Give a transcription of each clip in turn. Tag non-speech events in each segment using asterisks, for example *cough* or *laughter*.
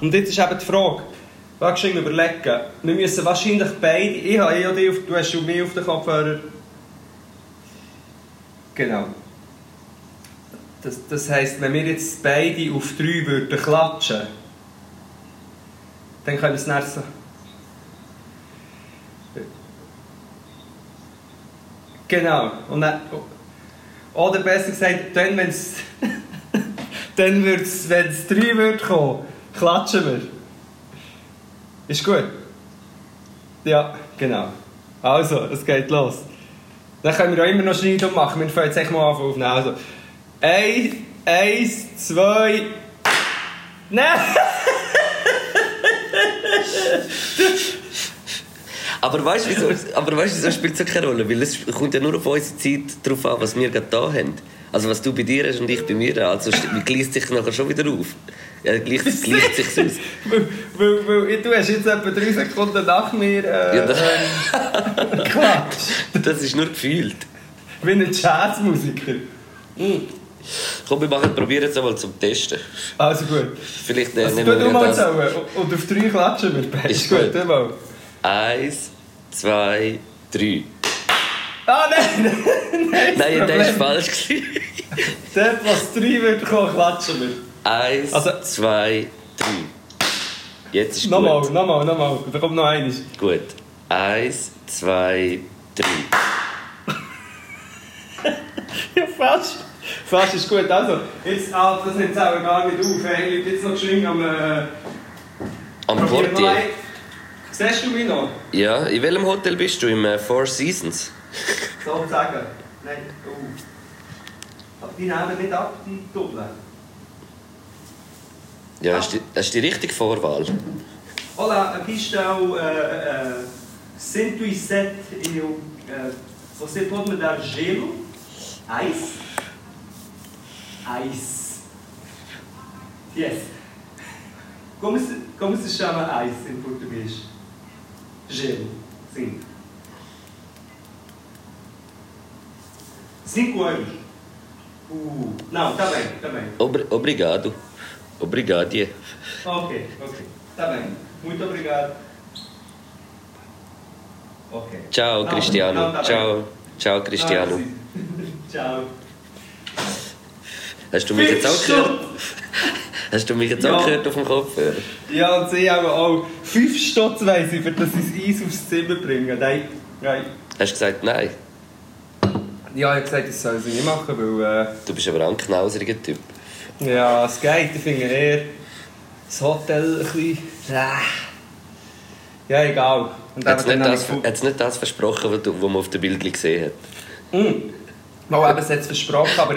Und jetzt ist eben die Frage, Willst du überlegen? Wir müssen wahrscheinlich beide, ich habe eh dich auf, du hast schon mich auf den Kopfhörer. Genau. Das, das heisst, wenn wir jetzt beide auf drei würden klatschen, dann können wir es nicht so... Genau. Und dann, oder besser gesagt, dann, wenn es... *laughs* dann wird's, wenn es drei würde kommen, klatschen wir. Ist gut? Ja, genau. Also, es geht los. Dann können wir auch immer noch Schneidung machen. Wir fangen jetzt echt mal an aufnehmen. Also, eins, eins, zwei... Nein! *laughs* aber weißt du, wieso, aber weißt, wieso spielt es keine Rolle? Weil es kommt ja nur auf unsere Zeit drauf an, was wir gerade da haben. Also was du bei dir hast und ich bei mir. Also gleicht sich nachher schon wieder auf. Ja, gleicht, *laughs* gleicht sich aus. weil, weil, weil, du hast jetzt etwa drei Sekunden nach mir äh, ja, das, *laughs* ähm, Das ist nur gefühlt. Wie ein Jazzmusiker. Mm. Komm, wir machen, probieren es einmal zum Testen. Also gut. Vielleicht äh, also, nehmen wir mal das. Und auf drei klatschen wir. Ist gut. gut. Eins, zwei, drei. Ah, nein! *laughs* nein, nein das war falsch. *laughs* Dort, was drei wird kommen, klatschen wir. Eins, also, zwei, drei. Jetzt ist nochmal, gut. Nochmal, nochmal, nochmal. Da kommt noch eines. Gut. Eins, zwei, drei. *laughs* ja, fast. Fast ist gut. Also, jetzt, ah, das nimmt es auch gar nicht auf. Liegt jetzt noch geschwind am... Äh, am Portier. Siehst du mich noch? Ja, in welchem Hotel bist du? Im äh, Four Seasons? *laughs* Sozusagen. Nein, oh. Die nehmen nicht ab, die Doppel. Ja, das ist die, das ist die richtige Vorwahl. Olá, aqui está o uh, uh, 107 eu, uh, Você pode me dar gelo? Ice? Ice. Yes. Como se, como se chama ice em português? Gelo. Sim. Cinco anos. Uh, não, tá bem, tá bem. Obri obrigado. Obrigado. Ok, ok. Tá bem. Muito obrigado. Ok. Ciao, não, Cristiano. Não, tá Ciao. Bem. Ciao, Cristiano. Ciao. Hast du mich jetzt auch gehört? *laughs* Hast du mich jetzt ja. auch gehört auf dem Kopfhörer? Ja, und sie haben auch fünf Stutz weiss ich, für das sie das Eis aufs Zimmer bringen. Nein, nein. Hast du gesagt nein? Ja, ich habe gesagt, das soll sie nicht machen, weil... Äh, du bist aber auch ein knauseriger Typ. Ja, es geht. Ich finde eher das Hotel ein bisschen... Äh. Ja, egal. Hat es nicht, nicht, das versprochen, was, du, was man auf dem Bild gesehen hat? Mm. Mal eben, es hat es versprochen, aber...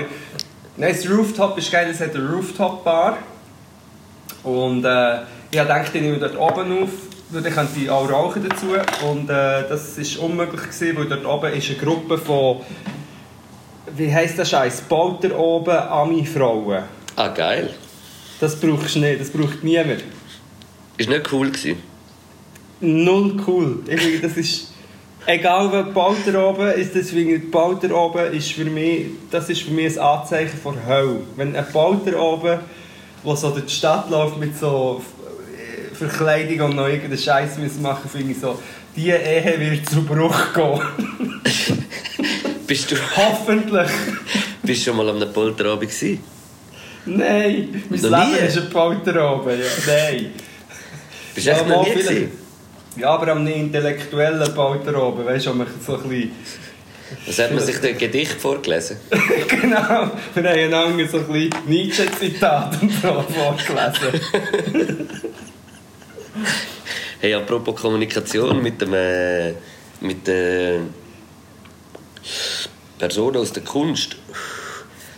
Nein, das Rooftop ist geil, es hat eine Rooftop-Bar. Und äh, ich dachte, ich nehme dort oben auf, weil dann könnte auch rauchen dazu. Und äh, das war unmöglich, gewesen, weil dort oben ist eine Gruppe von... Wie heisst das Scheiß? Bauter oben, Ami-Frauen. Ah, geil. Das brauchst du nicht, das braucht niemand. Ist nicht cool gewesen? Null cool. Ich das ist... Egal wer Bauter oben ist, deswegen Bauter oben ist für mich, das ist für mich ein Anzeichen von Hölle. Wenn ein Bauter oben, der so durch die Stadt läuft mit so äh, Verkleidung und noch irgendeinen Scheiß machen, finde ich so, diese Ehe wird zu Bruch gehen. *laughs* Bist du... Hoffentlich. Bist du schon mal am Polterabend gewesen? Nein, mein Noch Leben nie? ist ein Polterabend, ja. Nein. Bist du echt noch nie? Ja, aber am intellektuellen Polterabend, weißt du, man so ein bisschen... Was hat man sich denn Gedicht vorgelesen? *laughs* genau, wir haben einander so ein bisschen Nietzsche-Zitat so vorgelesen. *laughs* hey, apropos Kommunikation mit dem... Äh, mit der Person aus der Kunst.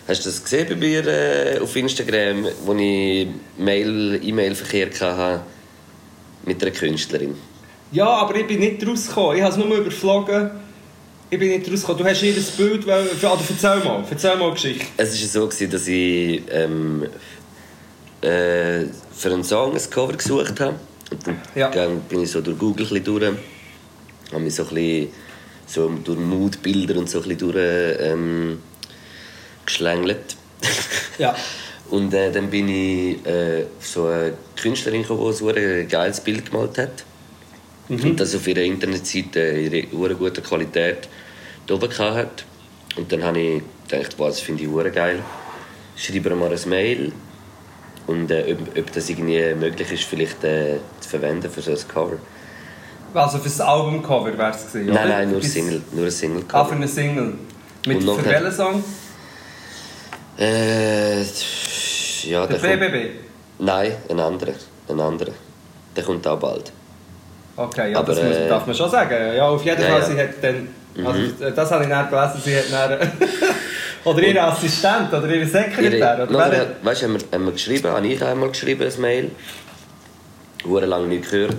Hast du das gesehen bei mir äh, auf Instagram, wo ich E-Mail-Verkehr hatte mit einer Künstlerin? Ja, aber ich bin nicht rausgekommen. Ich habe es nur überflogen. Ich bin nicht rausgekommen. Du hast das Bild... Weil, also erzähl mal. Erzähl mal Geschichte. Es war so, dass ich ähm, äh, für einen Song ein Cover gesucht habe. Und dann ja. bin ich so durch Google ein durch habe mich so ein bisschen so durch Moodbilder und so ein bisschen durch, ähm, geschlängelt. Ja. *laughs* Und äh, dann bin ich äh, so eine Künstlerin gekommen, die so ein geiles Bild gemalt hat. Und das auf ihrer Internetseite in ihrer guten Qualität da oben hat. Und dann habe ich gedacht, wow, das finde ich hure geil. Schreibe ihr mal ein Mail und äh, ob, ob das irgendwie möglich ist, vielleicht äh, zu verwenden für so ein Cover. Also für das Albumcover wäre es gewesen, Nein, nein, nur Single, nur ein Single Ah, Cover. für eine Single. Mit für welchen Song? Äh, ja, Der der kommt, BBB? Nein, ein anderer, ein anderer. Der kommt auch bald. Okay, ja, Aber, das muss, äh, darf man schon sagen. Ja, auf jeden ja, Fall, ja. sie hat dann... Also, äh, das habe ich dann gelesen, sie hat dann... *laughs* oder ihr Assistent oder ihr Sekretär. Ihre, Oder nachher, wer- weißt, haben, wir, haben wir geschrieben, habe ich einmal geschrieben, ein Mail. Hure lange nicht gehört.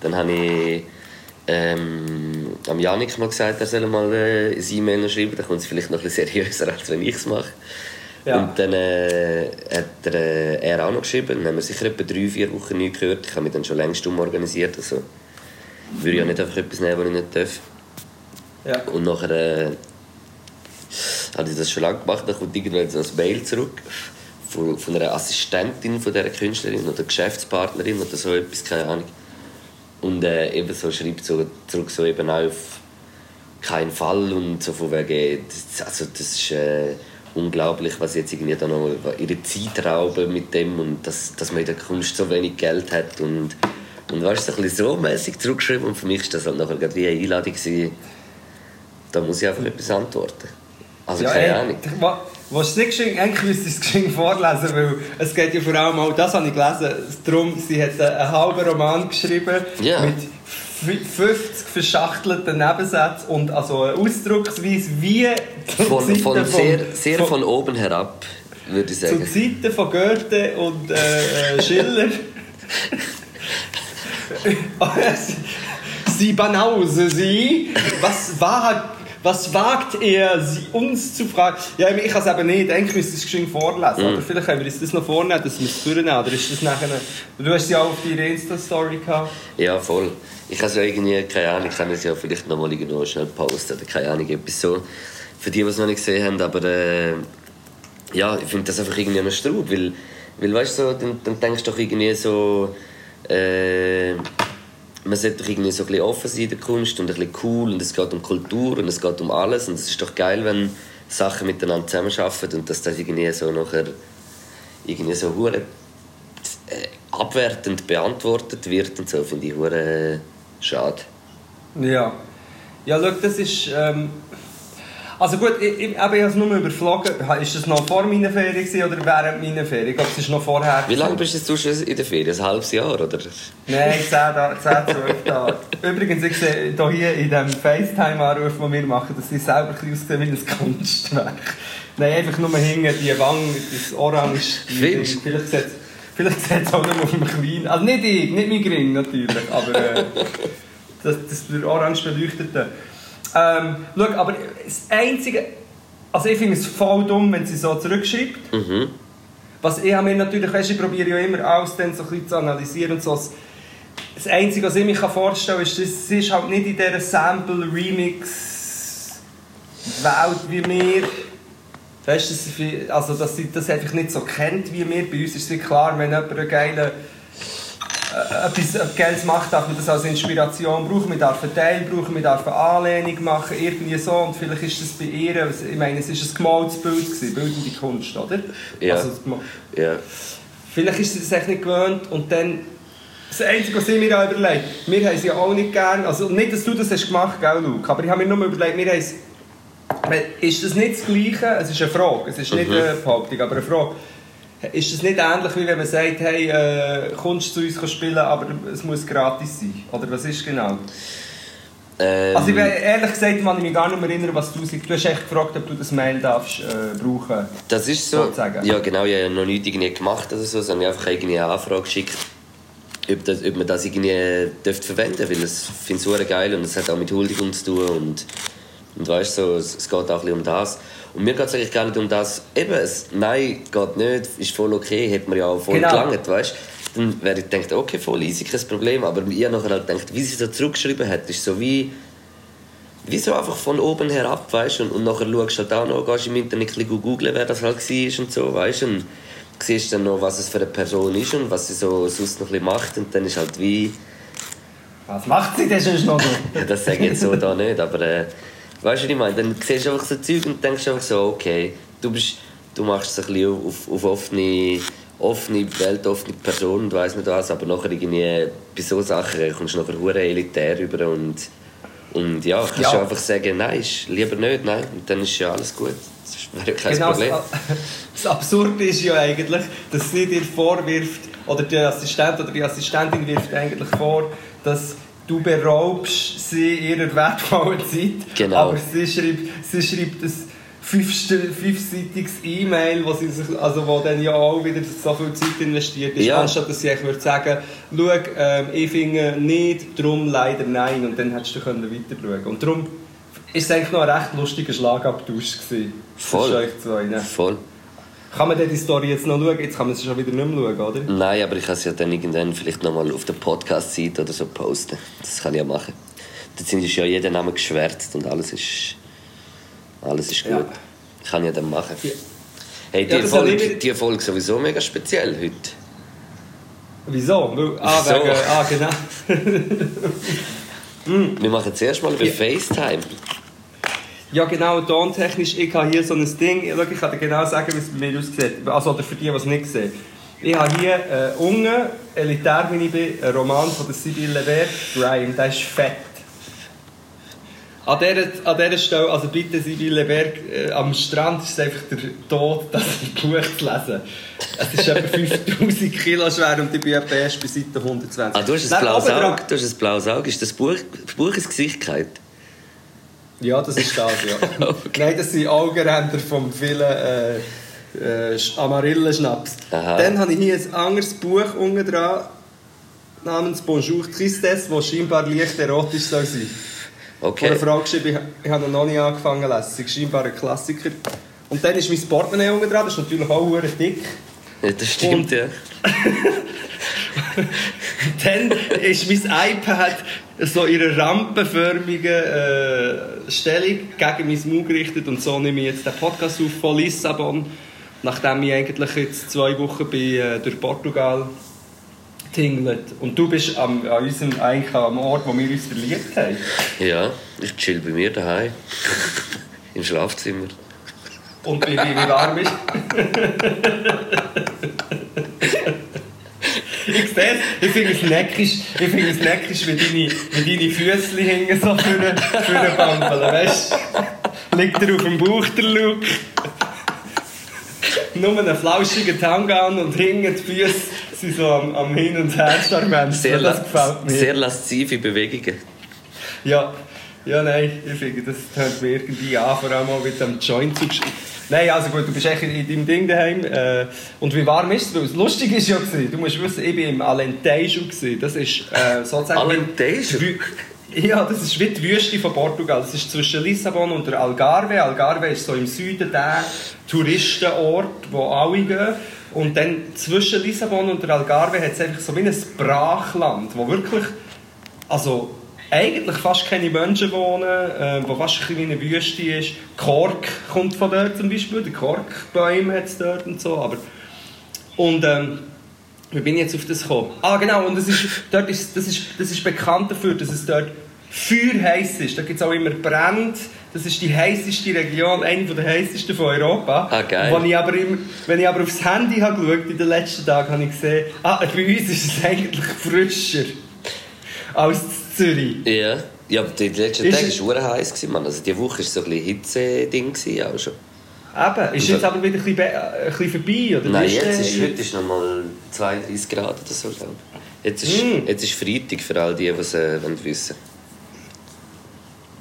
Dann habe ich ähm, am Janik mal gesagt, er soll mal äh, ein E-Mail noch schreiben. Dann kommt es vielleicht noch ein bisschen seriöser, als wenn ich es mache. Ja. Und dann äh, hat er, äh, er auch noch geschrieben. Dann haben wir sicher etwa drei, vier Wochen nicht gehört. Ich habe mich dann schon längst umorganisiert. Also würde ich ja nicht einfach etwas nehmen, was ich nicht darf. Ja. Und nachher äh, habe ich das schon lange gemacht. Dann kommt irgendwann so ein Mail zurück von, von einer Assistentin von dieser Künstlerin oder Geschäftspartnerin oder so etwas, keine Ahnung. Und äh, eben so schreibt so zurück so eben auf keinen Fall und so von wegen, das, also das ist äh, unglaublich, was jetzt irgendwie da noch ihre Zeit rauben mit dem und dass, dass man in der Kunst so wenig Geld hat und und weißt du, so ein bisschen so mäßig zurückgeschrieben und für mich ist das halt nachher wie eine Einladung gewesen, da muss ich einfach etwas antworten. Also Ja, keine ey, Ahnung. wa- Was nicht geschehen, eigentlich müsste ich es geschehen vorlesen, weil es geht ja vor allem auch, das habe ich gelesen, darum, sie hat einen, halben Roman geschrieben Ja. mit f- 50 verschachtelten Nebensätzen und also eine Ausdrucksweise wie zu Von, Zeiten von von- sehr, sehr von- von oben herab, würde ich zu sagen. Zeiten von Goethe und äh, äh, Schiller. *laughs* *laughs* sie Banause, sie. Was wagt, was wagt er, sie uns zu fragen? Ja, ich kann es eben nicht. Eigentlich müsste ich es geschwind vorlesen. Mhm. Oder vielleicht können wir uns das noch vornehmen, dass wir es durchnehmen. Oder ist das nachher... Du hast sie auch auf deiner Insta-Story gehabt. Ja, voll. Ich habe es ja irgendwie, keine Ahnung, ich kann es ja vielleicht noch mal irgendwo schnell posten oder keine Ahnung, etwas so. Für die, die es noch nicht gesehen haben, aber äh, ja, ich finde das einfach irgendwie noch Straub, weil, weil weißt du, so, dann, dann denkst du doch irgendwie so, äh, man sollte irgendwie so ein bisschen offen sein in der Kunst und ein bisschen cool und es geht um Kultur und es geht um alles und es ist doch geil, wenn Sachen miteinander zusammenarbeiten und dass das irgendwie so nachher irgendwie so hure äh, abwertend beantwortet wird und so, finde ich hure äh, schade. Ja. Ja, schau, das ist... Ähm also gut, ich, ich, ich habe es nur überflogen. Ist das noch vor meiner Ferien oder während meiner Ferien? Ich glaube, es ist noch vorher. Wie lange bist du schon in der Ferien? Ein halbes Jahr, oder? Nein, 10, Da- 10 12 Tage. Übrigens, ich sehe hier, in diesem FaceTime-Anruf, den wir machen, dass sie selber ein bisschen wie ein Kunstwerk. Nein, einfach nur hinten die Wange, das Orange. Findest? Vielleicht sieht Vielleicht es auch nur auf dem Kleinen. Also nicht ich, nicht mein Gring natürlich, aber äh, das, das der orange beleuchtete. Ähm, schau, aber das Einzige... Also ich finde es voll dumm, wenn sie so zurückschreibt. Mhm. Was ich mir natürlich, weißt, ich probiere ja immer alles dann so ein bisschen zu analysieren und so. Das Einzige, was ich mir vorstellen kann, ist, dass sie ist halt nicht in dieser Sample-Remix-Welt wie wir. Weißt du, also, dass sie das einfach nicht so kennt wie wir. Bei uns ist es klar, wenn jemand einen geilen, etwas äh, Geiles macht, darf man das als Inspiration brauchen. Man darf einen Teil brauchen, man darf eine Anlehnung machen, irgendwie so. Und vielleicht ist das bei ihr, ich meine, es war ein gemaltes Bild, gewesen, bildende Kunst, oder? Ja. Also, Ja. Vielleicht ist sie das echt nicht gewöhnt und dann... Das Einzige, was ich mir auch überlegt wir haben sie ja auch nicht gern, also nicht, dass du das hast gemacht, gell, Luke, aber ich habe mir nur überlegt, wir haben es- ist das nicht das Gleiche, es ist eine Frage, es ist nicht eine Behauptung, aber eine Frage, ist das nicht ähnlich, wie wenn man sagt, hey, äh, kommst du zu uns spielen, aber es muss gratis sein, oder was ist genau? Ähm, Also ich, bin- ehrlich gesagt, kann ich mich gar nicht mehr erinnern, was du sagst. Du hast echt gefragt, ob du das Mail darfst, äh, brauchen Das ist so. sozusagen. Ja, genau, ich habe noch nichts irgendwie gemacht oder so, sondern ich habe einfach irgendwie eine Anfrage geschickt, ob, das, ob man das irgendwie dürfte verwenden dürfte, weil ich finde es super geil und es hat auch mit Huldigung zu tun und, und weißt so, es, es geht auch ein bisschen um das. Und mir geht es eigentlich gar nicht um das, eben, es, nein, geht nicht, ist voll okay, hätte man ja auch voll Genau. gelangt, weißt? Dann wäre ich gedacht, okay, voll easy, kein Problem, aber ich habe nachher halt gedacht, wie sie so zurückgeschrieben hat, ist so wie, wieso einfach von oben herab, weißt? Du, und, und nachher schaust du halt auch noch, gehst im Internet ein googeln, wer das halt war und so, weißt? Du, und siehst dann noch, was es für eine Person ist und was sie so sonst noch ein macht. Und dann ist halt wie... Was macht sie denn sonst noch so? *laughs* Ja, das sage ich jetzt so da nicht, aber äh, weißt du, was ich meine? Dann siehst du einfach so Zeug und denkst einfach so, okay, du, bist, du machst es ein bisschen auf, auf offene, offene Welt, offene Person und weiss nicht was, aber nachher irgendwie bei so Sachen kommst du nachher hure elitär rüber und, und ja, kannst Ja. du einfach sagen, nein, ist lieber nicht, nein, und dann ist ja alles gut. Das wäre kein Genau, Problem. das, *laughs* das Absurde ist ja eigentlich, dass sie dir vorwirft, oder der Assistent oder die Assistentin wirft eigentlich vor, dass du beraubst sie ihrer wertvollen Zeit. Genau. Aber sie schreibt, sie schreibt ein fünfseitiges E-Mail, wo, sie sich, also wo dann ja auch wieder so viel Zeit investiert ist, Ja. anstatt dass sie eigentlich würde sagen, schau, ähm, ich finde nicht, darum leider nein, und dann hättest du können weiter schauen Und darum ist es eigentlich noch ein recht lustiger Schlagabtausch gewesen. Voll. Zwischen euch zwei, ne? Voll. Kann man die Story jetzt noch schauen? Jetzt kann man sie schon wieder nicht mehr schauen, oder? Nein, aber ich kann es ja dann irgendwann vielleicht nochmal auf der Podcast-Seite oder so posten. Das kann ich ja machen. Dort sind ja jeder Name geschwärzt und alles ist, alles ist gut. Ja. Kann ich ja dann machen. Ja. Hey, die, Ja, Folge, ich die Folge sowieso mega speziell heute. Wieso? Ah, Wieso? wegen, ah, genau. *laughs* Wir machen zuerst mal über Ja. FaceTime. Ja, genau, tontechnisch, ich habe hier so ein Ding, ich kann dir genau sagen, wie es bei mir aussieht. Also, oder für die, die es nicht sehen. Ich habe hier äh, unten, elitär wie ich bin, einen Roman von der Sibylle Berg, Brian, der ist fett. An dieser, an dieser Stelle, also bitte Sibylle Berg, äh, am Strand ist es einfach der Tod, das *laughs* Buch zu lesen. Es ist etwa 5000 Kilo schwer und ich bin etwa erst bei Seite 120. Ah, du hast ein blaues Auge. Du hast ein blaues Auge. Ist das Buch, das Buch ins Gesicht? Ja, das ist das, ja. *laughs* Nein, das sind Augenränder vom vielen äh, äh, Sch- Amarillenschnaps. Dann habe ich hier ein anderes Buch unten dran, namens Bonjour Tristesse, das scheinbar leicht erotisch soll sein soll. Okay. einer Frau geschrieben, ich, habe noch nie angefangen zu lesen. Ist scheinbar ein Klassiker. Und dann ist mein Portemonnaie unten dran, das ist natürlich auch dick. Ja, das stimmt, Und- ja. *laughs* *laughs* Dann ist mein iPad so in einer rampenförmigen äh, Stellung gegen mein Maul gerichtet und so nehme ich jetzt den Podcast auf von Lissabon, nachdem ich eigentlich jetzt zwei Wochen bin, äh, durch Portugal tingelt. Und du bist am, an unserem, eigentlich am Ort, wo wir uns verliebt haben. Ja, ich chill bei mir daheim. Im Schlafzimmer. Und wie, wie, wie warm ist *laughs* Ich sehe es, ich finde es neckisch, ich finde es neckisch, wie deine, wie deine Füße hängen so für eine, für eine Bampel, weißt du? Liegt er auf dem Bauch, der Luke. Nur einen flauschigen Tanga an und hinten die Füße sind so am, am Hin- und Her Sehr, das gefällt mir. sehr laszive Bewegungen. Ja, ja, nein, ich finde, das hört mir irgendwie an, vor allem auch mit dem Joint zu Nein, also gut, du bist echt in deinem Ding daheim. Äh, und wie warm ist es? Lustig ist ja gewesen. Du musst wissen, ich war im Alentejo. gewesen. Das ist äh, sozusagen... Alentejo? Ja, das ist wie die Wüste von Portugal. Das ist zwischen Lissabon und der Algarve. Algarve ist so im Süden der Touristenort, wo alle gehen. Und dann zwischen Lissabon und der Algarve hat es einfach so wie ein Brachland, wo wirklich also eigentlich fast keine Menschen wohnen, äh, wo fast ein bisschen eine Wüste ist. Kork kommt von dort zum Beispiel, die Korkbäume hat es dort und so, aber und ähm, wie bin ich jetzt auf das gekommen? Ah genau, und das ist, dort ist, das ist, das ist bekannt dafür, dass es dort feuerheiß ist. Da gibt es auch immer Brände. Das ist die heißeste Region, eine der heißesten von Europa. Ah, geil. Wo ich aber im, wenn ich aber aufs Handy habe geschaut in den letzten Tagen, habe ich gesehen, ah, bei uns ist es *laughs* eigentlich frischer als Zürich. Ja. Ja, aber die letzten Ist Tage es- war es heiß. gewesen, Mann. Also die Woche war so ein Hitze-Ding auch schon. Eben, ist jetzt aber wieder ein bisschen, äh, ein bisschen vorbei? Oder Nein, jetzt ist, heute ist noch mal 32 Grad oder so. glaub ich. Jetzt ist, Mm. jetzt ist Freitag für all die, die es äh, wissen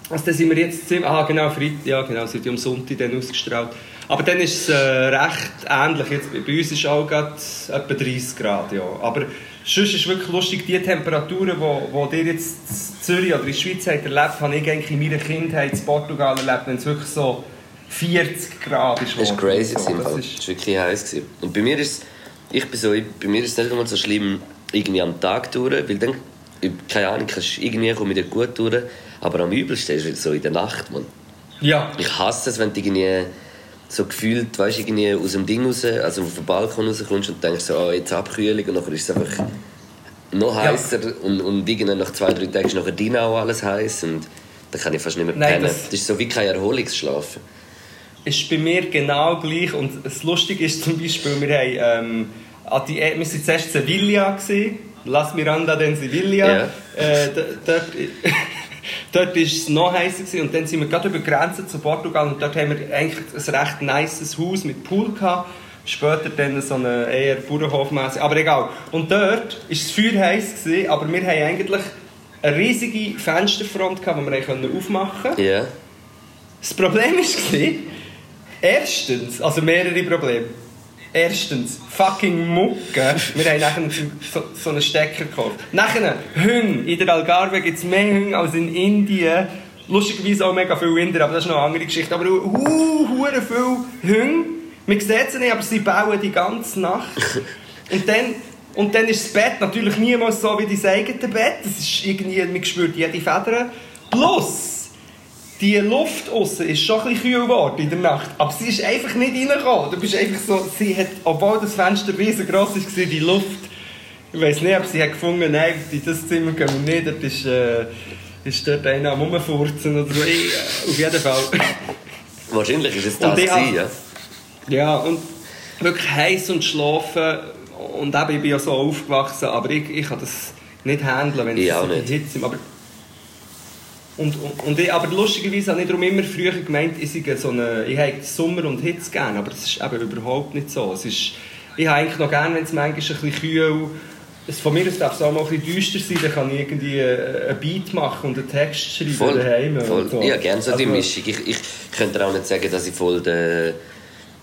Also dann sind wir jetzt ziemlich... Ah, genau, Freitag, ja genau, es wird ja am Sonntag dann ausgestrahlt. Aber dann ist es äh, recht ähnlich. Jetzt, bei uns ist auch gerade etwa 30 Grad, ja. Aber sonst ist wirklich lustig, die Temperaturen, die wo, wo ihr jetzt in Zürich oder in der Schweiz habt erlebt, habe ich eigentlich in meiner Kindheit in Portugal erlebt, wenn es wirklich so 40 Grad ist. Das war crazy. So, das ist- Das war wirklich heiß. gewesen. Und bei mir ist ich bin so, bei mir ist es nicht einmal so schlimm irgendwie am Tag durch, weil dann keine Ahnung, kannst irgendwie komme ich gut durch. Aber am übelsten ist es so in der Nacht, man. Ja. Ich hasse es, wenn du irgendwie so gefühlt, weißt, irgendwie aus dem Ding raus, also auf den Balkon rauskommst und denkst so, oh, jetzt Abkühlung und dann ist es einfach noch Ja. heißer und, und irgendwann nach zwei, drei Tagen ist nachher drin auch alles heiß und dann kann ich fast nicht mehr Nein, pennen. das- Das, ist so wie kein Erholungsschlafen. ist bei mir genau gleich. Und das Lustige ist zum Beispiel, wir, haben, ähm, die, wir waren zuerst in Sevilla. Gewesen. Las Miranda de Sevilla. Ja. Äh, dort dort war es noch heißer. Gewesen. Und dann sind wir gerade über die Grenze zu Portugal. Und dort haben wir eigentlich ein recht nices Haus mit Pool gehabt. Später dann so eine eher Bauernhofmäßig. Aber egal. Und dort war es feuerheiß, gewesen, aber wir haben eigentlich eine riesige Fensterfront, gehabt, die wir aufmachen konnten. Ja. Das Problem war, erstens, also mehrere Probleme. Erstens, fucking Mucke. Wir haben nachher so, so einen Stecker gekauft. Nachher, Hunde. In der Algarve gibt es mehr Hunde als in Indien. Lustigerweise auch mega viele Inder, aber das ist noch eine andere Geschichte. Aber hu, hure viele Hunde. Man sieht sie nicht, aber sie bauen die ganze Nacht. *laughs* Und dann, und dann ist das Bett natürlich niemals so wie dein eigenes Bett. Das ist irgendwie, man spürt jede Feder. Plus, die Luft außen ist schon ein bisschen kühl geworden in der Nacht, aber sie ist einfach nicht reingekommen. Du bist einfach so, sie hat, obwohl das Fenster riesengroß war, die Luft, ich weiß nicht, ob sie hat gefunden, nein, in das Zimmer gehen wir nicht, dort ist, äh, ist dort einer am Rumfurzen oder so. Ich, äh, auf jeden Fall. Wahrscheinlich ist es das gewesen, ja. Ja, und wirklich heiß und schlafen. Und eben, ich bin ja so aufgewachsen, aber ich, ich kann das nicht handeln, wenn Ich es nicht. Hitze ist. Aber, und, und, und ich, aber lustigerweise habe ich darum immer früher gemeint, ich, sei so eine, ich habe Sommer und Hitze gerne, aber das ist eben überhaupt nicht so. Es ist, ich habe eigentlich noch gerne, wenn es manchmal ein bisschen kühl es von mir aus darf es auch mal ein bisschen düster sein, dann kann ich irgendwie äh, einen Beat machen und einen Text schreiben Voll. daheim. voll. so. Ja, gerne so die Also- Mischung. Ich, ich könnte auch nicht sagen, dass ich voll der,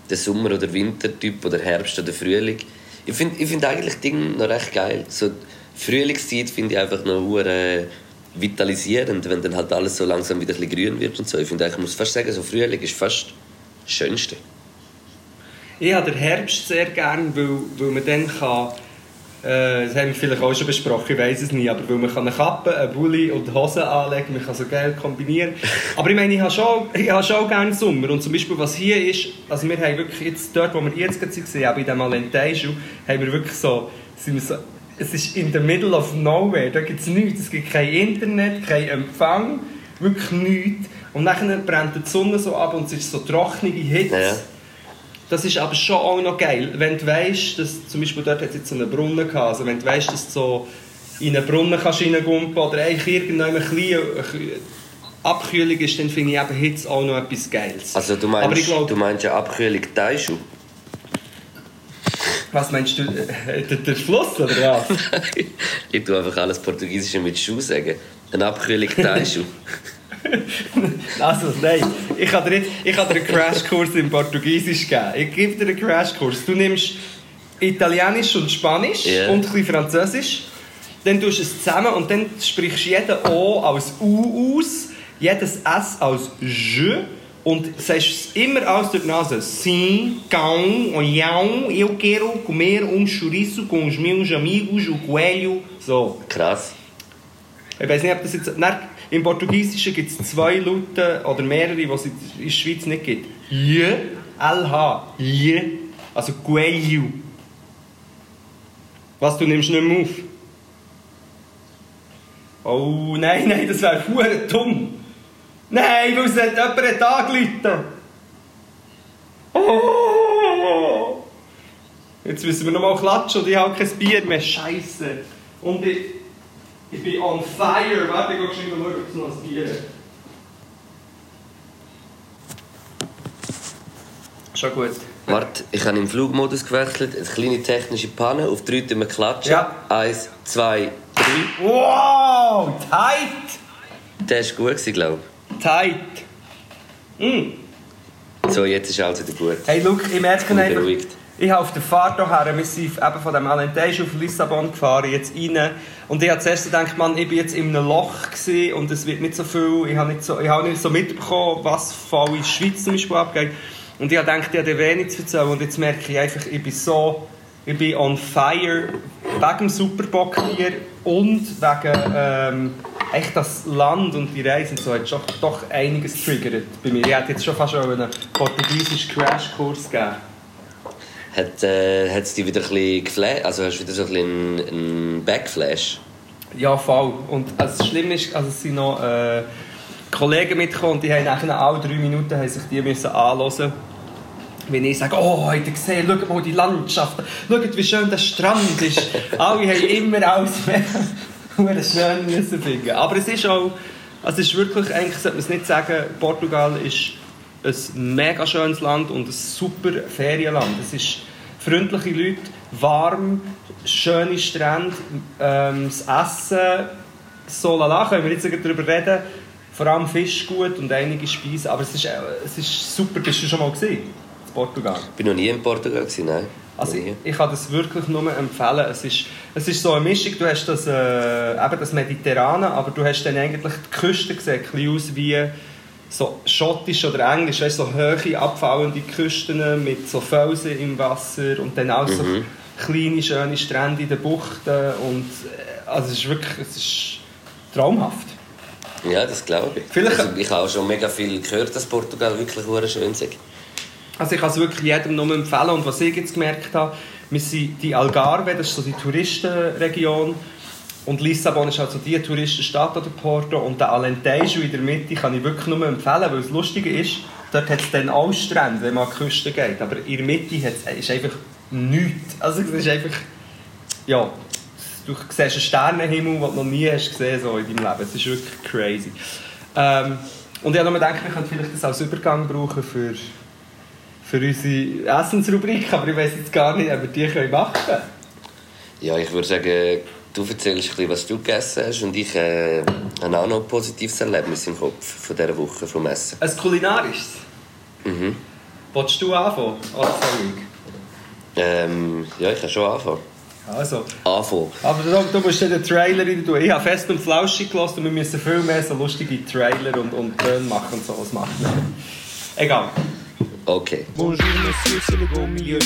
der Sommer- oder Wintertyp oder Herbst- oder Frühling. Ich finde ich find eigentlich Dinge noch recht geil. So, die Frühlingszeit finde ich einfach noch hure vitalisierend, wenn dann halt alles so langsam wieder ein grün wird und so. Ich finde ich muss fast sagen, so Frühling ist fast das Schönste. Ich habe den Herbst sehr gern, weil, weil man dann kann, äh, das haben wir vielleicht auch schon besprochen, ich weiß es nicht, aber weil man kann eine Kappe, einen Bulli und Hosen anlegen, man kann so geil kombinieren. *laughs* Aber ich meine, ich habe schon, ich habe schon gerne Sommer und zum Beispiel was hier ist, also wir haben wirklich jetzt dort, wo wir jetzt gerade waren, auch bei dem Alentejo, haben wir wirklich so, sind wir so es ist in the middle of nowhere, da gibt es nichts, es gibt kein Internet, kein Empfang, wirklich nichts. Und dann brennt die Sonne so ab und es ist so trockene Hitze. Ja. Das ist aber schon auch noch geil, wenn du weißt, dass zum Beispiel dort hat es jetzt so einen Brunnen gehabt, also wenn du weißt, dass du so in einen Brunnen kannst reingumpen oder eigentlich irgendwann ein bisschen Abkühlung ist, dann finde ich eben Hitze auch noch etwas Geiles. Also du aber meinst, ich glaube, du meinst ja Abkühlung Teischu? Was meinst du, äh, der, der Fluss oder was? *laughs* ich tue einfach alles Portugiesische mit Schuh sagen. Eine Abkühlung Teischu. *laughs* Also, nein, ich kann dir, jetzt, ich kann dir einen Crashkurs in Portugiesisch geben. Ich gebe dir einen Crashkurs. Du nimmst Italienisch und Spanisch Ja. und ein bisschen Französisch. Dann tust du es zusammen und dann sprichst du jeden O als U aus, jedes S als J und sagst es immer aus der Nase. Sim, cão, olhão, eu quero comer um chouriço com os meus amigos, o coelho. So. Krass. Ich weiß nicht, ob das jetzt... Nein, Im Portugiesischen gibt es zwei Laute oder mehrere, die es in der Schweiz nicht gibt. J, LH, J, also Coelho. Was, du nimmst nicht mehr auf? Oh, nein, nein, das wäre dumm. Nein, weil es hat jemand angerufen. Oh! Jetzt müssen wir noch mal klatschen und ich habe kein Bier mehr. Scheiße. Und ich... Ich bin on fire. Warte, ich gehe schnell schauen, ob es noch ein Bier hat. Schon gut. Warte, ich habe im Flugmodus gewechselt. Eine kleine technische Panne. Auf drei tun wir klatschen. Ja. Eins, zwei, drei. Wow! Tight! Der war gut, glaube Tight! Mm. So, jetzt ist alles wieder gut. Hey, look, ich merke einfach... beruhigt. Ich habe auf der Fahrt hierher, wir sind eben von dem Alentejo auf Lissabon gefahren, jetzt rein. Und ich habe zuerst gedacht, man, ich bin jetzt in einem Loch gewesen und es wird nicht so viel, ich habe nicht so, ich habe nicht so mitbekommen, was voll in der Schweiz zum Beispiel abgeht. Und ich habe gedacht, ich habe wenig zu erzählen und jetzt merke ich einfach, ich bin so, ich bin on fire wegen dem Superbock-Bier und wegen ähm, echt das Land und die Reise und so hat schon, doch einiges getriggert bei mir. Ich hätte jetzt schon fast schon einen portugiesischen Crashkurs gegeben. Hat äh, es dich wieder ein bisschen geflasht? Also hast du wieder so ein bisschen einen, einen Backflash? Ja, voll. Und also, das Schlimme ist, also es sind noch äh, Kollegen mitgekommen und die haben nachher alle drei Minuten haben sich die müssen anhören wenn ich sage, oh, habt ihr gesehen, schaut mal die Landschaft, schaut, wie schön der Strand ist. *laughs* Alle haben immer alles mehr schön müssen finden. Aber es ist auch, also es ist wirklich, eigentlich sollte man es nicht sagen, Portugal ist ein mega schönes Land und ein super Ferienland. Es ist freundliche Leute, warm, schöne Strände, ähm, das Essen, so lala, können wir jetzt darüber reden. Vor allem Fisch gut und einige Speisen, aber es ist, es ist super. Bist du schon mal gesehen? Portugal? Ich war noch nie in Portugal, gewesen, nein. Also ich, ich, kann das wirklich nur empfehlen. Es ist, es ist so eine Mischung, du hast das, äh, eben das Mediterrane, aber du hast dann eigentlich die Küste gesehen, ein aus wie so schottisch oder englisch, weißt, so hohe, abfallende Küsten mit so Felsen im Wasser und dann auch so mhm. kleine, schöne Strände in den Buchten und äh, also es ist wirklich, es ist traumhaft. Ja, das glaube ich. Vielleicht, also, ich habe auch schon mega viel gehört, dass Portugal wirklich schön ist. Also ich kann es wirklich jedem nur empfehlen. Und was ich jetzt gemerkt habe, wir sind die Algarve, das ist so die Touristenregion. Und Lissabon ist halt so die Touristenstadt oder Porto. Und der Alentejo in der Mitte kann ich wirklich nur empfehlen, weil das Lustige ist, dort hat es dann auch Strände, wenn man an die Küste geht. Aber in der Mitte ist einfach nichts. Also es ist einfach, ja, du siehst einen Sternenhimmel, den du noch nie hast gesehen so in deinem Leben. Es ist wirklich crazy. Ähm, und ich habe mir gedacht, wir könnten vielleicht das als Übergang brauchen für für unsere Essensrubrik, aber ich weiß jetzt gar nicht, ob wir die machen können. Ja, ich würde sagen, du erzählst ein bisschen, was du gegessen hast und ich äh, habe auch noch ein positives Erlebnis im Kopf von dieser Woche vom Essen. Ein kulinarisches? Mhm. Wolltest du anfangen, oder ähm, Ja, ich kann schon anfangen. Also. Anfangen. Aber du, du musst den Trailer rein tun. Ich habe fest und flauschig gelassen und wir müssen viel mehr so lustige Trailer und, und Töne machen und so. Was machen Egal. Ok. Bonjour monsieur, c'est le beau milieu.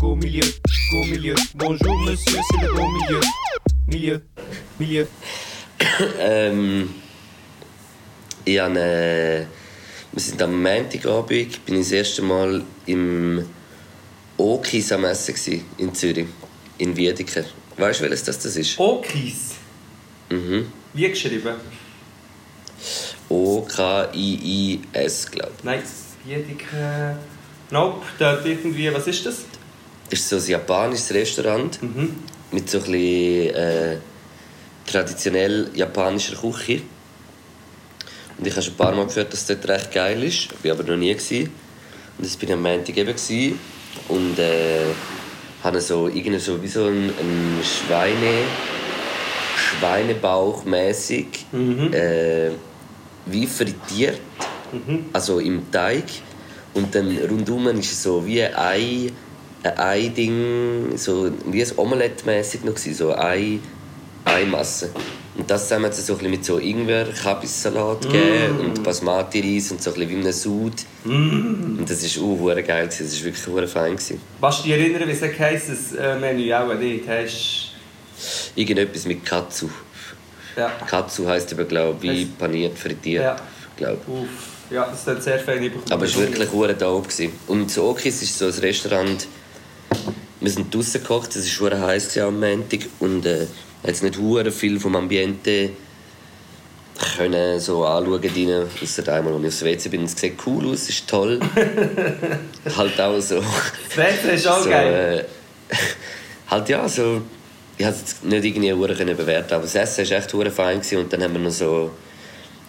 Beau milieu, beau milieu. Bonjour monsieur, c'est le beau milieu. Milieu, milieu. ähm, ich habe, äh, wir sind am Montagabend, bin ich das erste Mal im Okis am Essen in Zürich, in Wiedeke. Weißt du, welches das, das ist? Okis? Mhm. Wie geschrieben? O-K-I-I-S, glaube ich. Nein. Wiedeke. Nope, dort irgendwie, was ist das? Das ist so ein japanisches Restaurant mhm. mit so ein bisschen äh, traditionell japanischer Küche. Und ich habe schon ein paar Mal gehört, dass es dort recht geil ist. Ich war aber noch nie. Gewesen. Und das war am Montag eben. Gewesen. Und äh, hatte so, irgendwie so wie so ein, ein Schweine, Schweinebauch mäßig mhm. äh, wie frittiert Mhm. Also im Teig. Und dann rundum ist es so wie ein Ei, ein Ei-Ding, so wie ein Omelette-mäßig noch so Ei, Eimasse. Und das zusammen hat es so ein mit so Ingwer, Kabissalat mm. gegeben und Basmati-Reis und so ein wie einem Sud. Mm. Und das war uh, geil, das war wirklich uh, fein. Gewesen. Was du dich erinnern, wie es heisst, das äh, Menü auch nicht? Hast... Irgendetwas mit Katsu. Ja. Katsu heisst aber, glaube ich, wie paniert, frittiert. Ja. Glaub. Uff. Ja, das hat sehr fein Aber es war wirklich hure dope. Und so Okis ist so ein Restaurant, wir sind draußen gekocht, es war heiß am Montag und äh, jetzt nicht hure viel vom Ambiente können so anschauen drin, ausser einmal, als ich aufs WC bin. Es sieht cool aus, es ist toll. *laughs* halt auch so... Das WC ist auch so, geil. Äh, *laughs* halt ja, so... Ich konnte es nicht irgendwie bewerten, aber das Essen war echt fein und dann haben wir noch so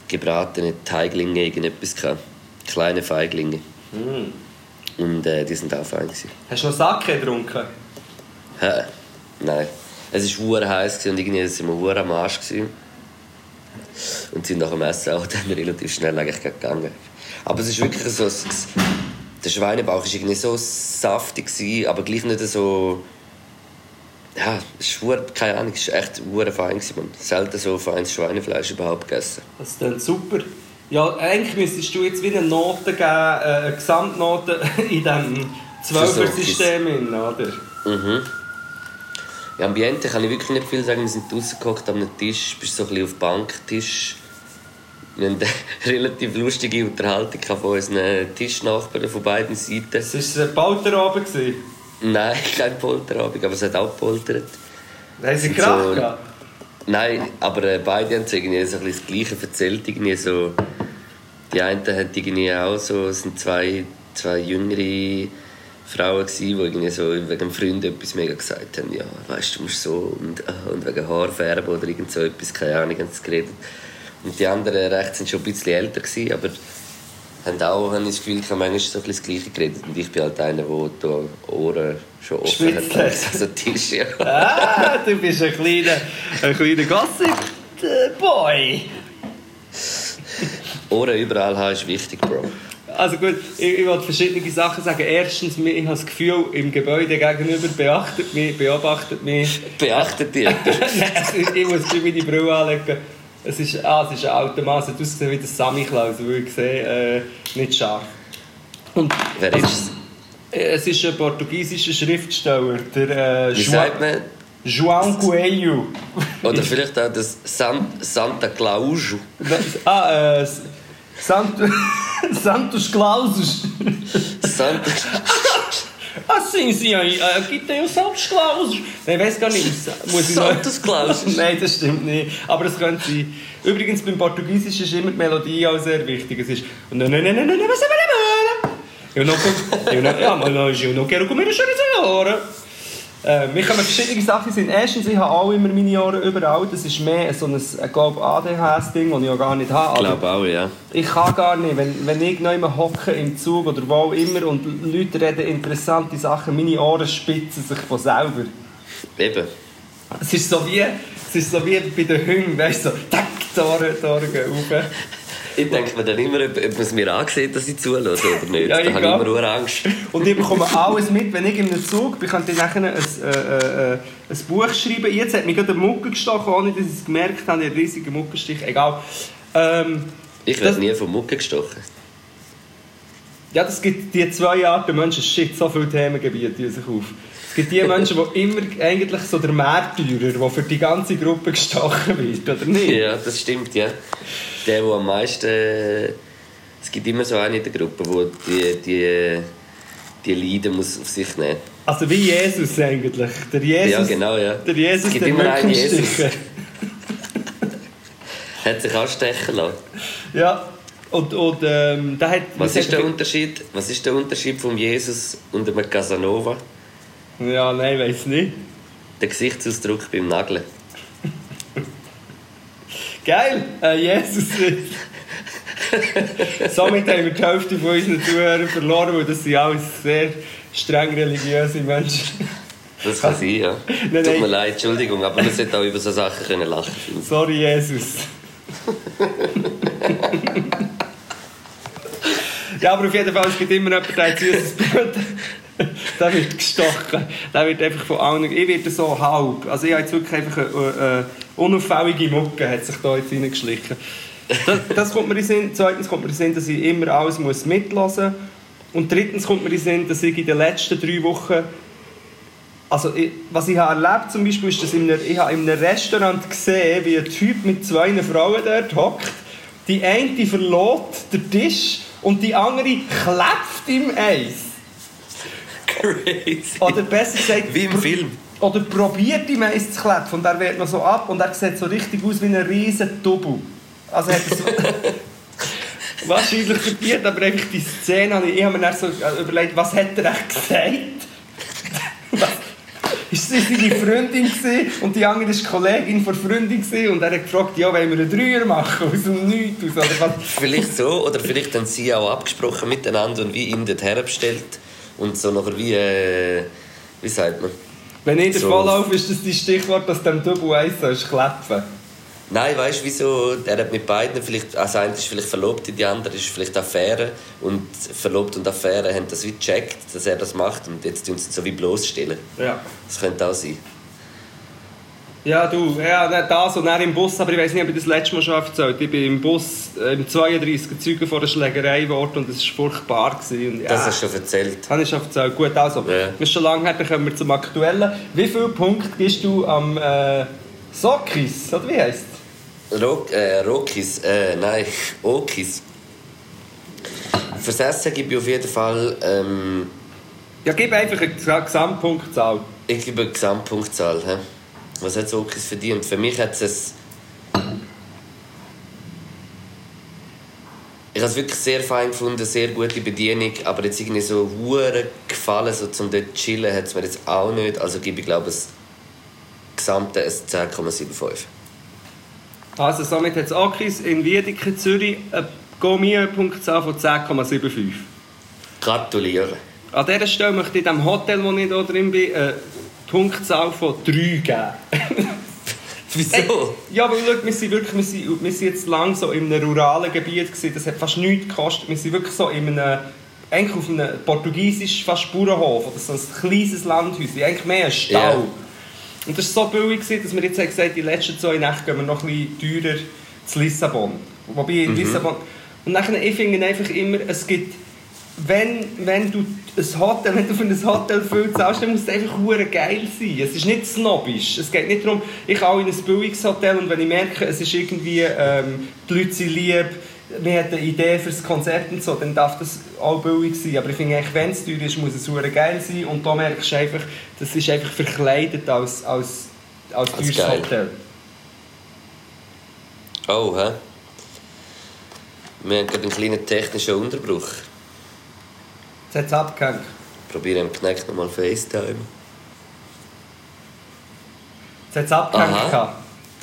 gebratene Teiglinge, irgendetwas gehabt. Kleine Feiglinge. Mm. Und äh, die sind auch fein. Gewesen. Hast du noch Sake getrunken? Hä? Nein. Es war heiß und irgendwie waren wir am Arsch. Gewesen. Und sind nach dem Essen auch *laughs* dann relativ schnell eigentlich gegangen. Aber es ist wirklich so... Der Schweinebauch war irgendwie so saftig, aber gleich nicht so ja, es war keine Ahnung, es war echt fein. Man. Selten so feines Schweinefleisch überhaupt gegessen. Das ist super. Ja, eigentlich müsstest du jetzt wieder eine Note geben, äh, eine Gesamtnote *laughs* in diesem Zwölfer-System, oder? Mhm. Ja, Ambiente kann ich wirklich nicht viel sagen. Wir sind draußen gehockt am Tisch, bist so ein bisschen auf dem Banktisch. Wir haben eine *laughs* relativ lustige Unterhaltung von unseren Tischnachbarn von beiden Seiten. Das war ein Polterabend. Nein, *laughs* kein Polterabend, aber es hat auch gepoltert. Haben sie Krach so- gehabt. Nein, aber äh, beide haben irgendwie so ein bisschen das Gleiche erzählt. Irgendwie so, die einen haben irgendwie auch so, es sind zwei, zwei jüngere Frauen gewesen, die irgendwie so wegen dem Freund etwas mega gesagt haben. Ja, weißt du, du musst so und, äh, und wegen Haarfärben oder irgend so etwas, keine Ahnung, haben sie geredet. Und die anderen rechts sind schon ein bisschen älter gewesen, aber haben auch, habe ich das Gefühl, ich habe manchmal so ein bisschen das Gleiche geredet. Und ich bin halt einer, der die Ohren schon offen Schwitzt. hat. *laughs* So Tisch, ja. Ah, du bist ein kleiner, ein kleiner Gossip-Boy. Ohren überall haben ist wichtig, Bro. Also gut, ich, ich wollte verschiedene Sachen sagen. Erstens, ich habe das Gefühl, im Gebäude gegenüber beachtet mich, beobachtet mich. Beachtet? *laughs* Nein, ich muss meine Brille anlegen. Es ist, ah, es ist ein alter Mann, es hat ausgesehen wie der Sammy Klaus, weil ich sehe, äh, nicht scharf. Und Wer ist es? äh, es ist ein portugiesischer Schriftsteller, der äh, Wie sagt man? João Coelho. Oder vielleicht auch das San Santa Claus. ah, äh, Sant *laughs* Santos Clausus. Santa... Ah, sim, sim, aí, aqui tem o Santos gar nicht. Muss ich noch- Santos Clausus. Nein, das stimmt nicht. Aber es könnte sein. Übrigens, beim Portugiesischen ist immer die Melodie auch sehr wichtig. Es ist. Eu não, eu não, eu não quero comer a chorizo agora. Äh, wir können verschiedene Sachen sind. Erstens, ich habe auch immer meine Ohren überall. Das ist mehr so ein, ich glaube, ADHS-Ding, das ich auch gar nicht habe. Ich glaube auch, ja. ich kann gar nicht, wenn, wenn ich noch immer hocke im Zug oder wo auch immer und Leute reden interessante Sachen, meine Ohren spitzen sich von selber. Eben. Es ist so wie, es ist so wie bei den Hunden, weißt du, so, tack, die Ohren, die Ohren gehen rauf. Ich denke mir dann immer, ob, ob man es mir ansieht, dass ich zuhöre oder nicht. *laughs* Ja, da ich habe ich immer nur Angst. *laughs* Und ich bekomme alles mit, wenn ich in einem Zug bin, kann ich nachher ein, äh, äh, äh, ein Buch schreiben. Jetzt hat mich gerade eine Mucke gestochen, ohne dass ich es gemerkt habe, einen riesigen Muckenstich, egal. Ähm, Ich werde nie von Mucke gestochen. Ja, das gibt die zwei Arten Menschen, shit, so viele Themengebiete die sich auf. Es gibt die Menschen, die immer eigentlich so der Märtyrer, der für die ganze Gruppe gestochen wird, oder nicht? Ja, das stimmt, ja. Der, der am meisten... Es gibt immer so einen in der Gruppe, der die, die, die Leiden muss auf sich nehmen Also wie Jesus eigentlich. Der Jesus, Ja, genau, ja. Der Jesus, Es gibt der immer einen Jesus. *laughs* Hat sich auch stechen lassen. Ja, und, und ähm, der hat... Was ist der Unterschied? Was ist der Unterschied von Jesus und einem Casanova? Ja, nein, weiß nicht. Der Gesichtsausdruck beim Nageln. Geil, äh, Jesus. Somit haben wir die Hälfte von unseren Zuhörern verloren, weil das sind alles sehr streng religiöse Menschen. Das kann sein, ja. Nein, Tut nein. mir leid, Entschuldigung, aber man sollte auch über so Sachen können lachen können. Sorry, Jesus. ja, aber auf jeden Fall, es gibt immer jemanden, der hat süßes Blut. *laughs* der wird gestochen. Der wird einfach von allen... Ich werde so halb. Also ich habe jetzt wirklich einfach eine, äh, unauffällige Mucke hat sich da jetzt reingeschlichen. Das, das kommt mir in Sinn. Zweitens kommt mir in Sinn, dass ich immer alles muss mitlassen muss. Und drittens kommt mir in den Sinn, dass ich in den letzten drei Wochen also, ich, was ich habe erlebt zum Beispiel, ist, dass in einem, ich habe in einem Restaurant gesehen, wie ein Typ mit zwei Frauen dort hockt. Die eine verlässt den Tisch und die andere klebt im Eis. Crazy. Oder besser gesagt, Wie im Film. oder probiert im Eis zu klepfen und er wird noch so ab und er sieht so richtig aus wie ein riesen Double. Also hat er so... *laughs* Wahrscheinlich probiert, aber einfach die Szene, habe ich, ich habe mir dann so überlegt, was hat er echt gesagt? Ist sie seine Freundin und die andere war Kollegin von Freundin und er hat gefragt, ja, wollen wir einen Dreier machen aus dem Nichts aus, oder was? Vielleicht so, oder vielleicht haben sie auch abgesprochen miteinander und wie ihn dorthin bestellt. Und so nachher wie, äh, wie sagt man? Wenn ich der So. Volllauf ist das die Stichwort, dass dem Double Eis sollst klepfen. Nein, weißt du wieso? Er hat mit beiden, vielleicht, also eine ist vielleicht verlobt, die andere ist vielleicht Affäre. Und verlobt und Affäre haben das wie gecheckt, dass er das macht und jetzt tun sie so wie bloßstellen. Ja. Das könnte auch sein. Ja, du, ja, nicht das und dann im Bus, aber ich weiß nicht, ob ich das letzte Mal schon erzählt Ich bin im Bus äh, im 32 Zeuge vor einer Schlägerei geworden und es war furchtbar. Gewesen. Und, ja, Das hast du schon erzählt. Habe ich schon erzählt. Gut, also, das ist schon lange her, dann kommen wir zum Aktuellen. Wie viele Punkte gibst du am äh, Sokis, oder wie heisst es? Rock, äh, Rokis, äh, nein, Okis. Fürs Essen gebe ich auf jeden Fall, ähm, Ja, gib einfach eine Ges- Gesamtpunktzahl. ich gebe eine Gesamtpunktzahl. He? Was hat Okis verdient? Für mich hat es. Ich habe es wirklich sehr fein gefunden, sehr gute Bedienung, aber jetzt irgendwie so hure gefallen, so zum dort chillen, hat es mir jetzt auch nicht. Also gebe ich glaube ich, das gesamte ein 10,75. Also somit hat es Akis in Wiedeke, Zürich, eine Gourmet-Punktzahl von 10,75. Gratuliere. An dieser Stelle möchte ich dem Hotel, wo ich hier drin bin, eine Punktzahl von 3 geben. *laughs* Wieso? Ja, weil schau, wir sind wirklich, wir sind, wir sind jetzt lang so in einem ruralen Gebiet gewesen. Das hat fast nichts gekostet. Wir sind wirklich so in einem, eigentlich auf einem portugiesisch fast Bauernhof oder so ein kleines Landhäuschen, eigentlich mehr ein Stall. Ja. Und das war so billig, gewesen, dass wir jetzt haben gesagt die letzten zwei Nächte gehen wir noch ein bisschen teurer zu Lissabon. Wobei in Lissabon... Und nachher, ich finde einfach immer, es gibt... Wenn, wenn du ein Hotel, wenn du für ein Hotel viel zahlst, dann muss es einfach hure geil sein. Es ist nicht snobbisch. Es geht nicht darum, ich gehe in ein billiges Hotel und wenn ich merke, es ist irgendwie, ähm, die Leute sind lieb, man hat eine Idee für das Konzert und so, dann darf das auch billig sein. Aber ich finde eigentlich, wenn es teuer ist, muss es hure geil sein und da merkst du einfach, das ist einfach verkleidet als, als, als teures. Hotel. Oh, hä? Wir haben gerade einen kleinen technischen Unterbruch. Jetzt hat es abgehängt. Probiere im Knecht nochmal FaceTime. Jetzt hat es abgehängt. Aha. gehabt.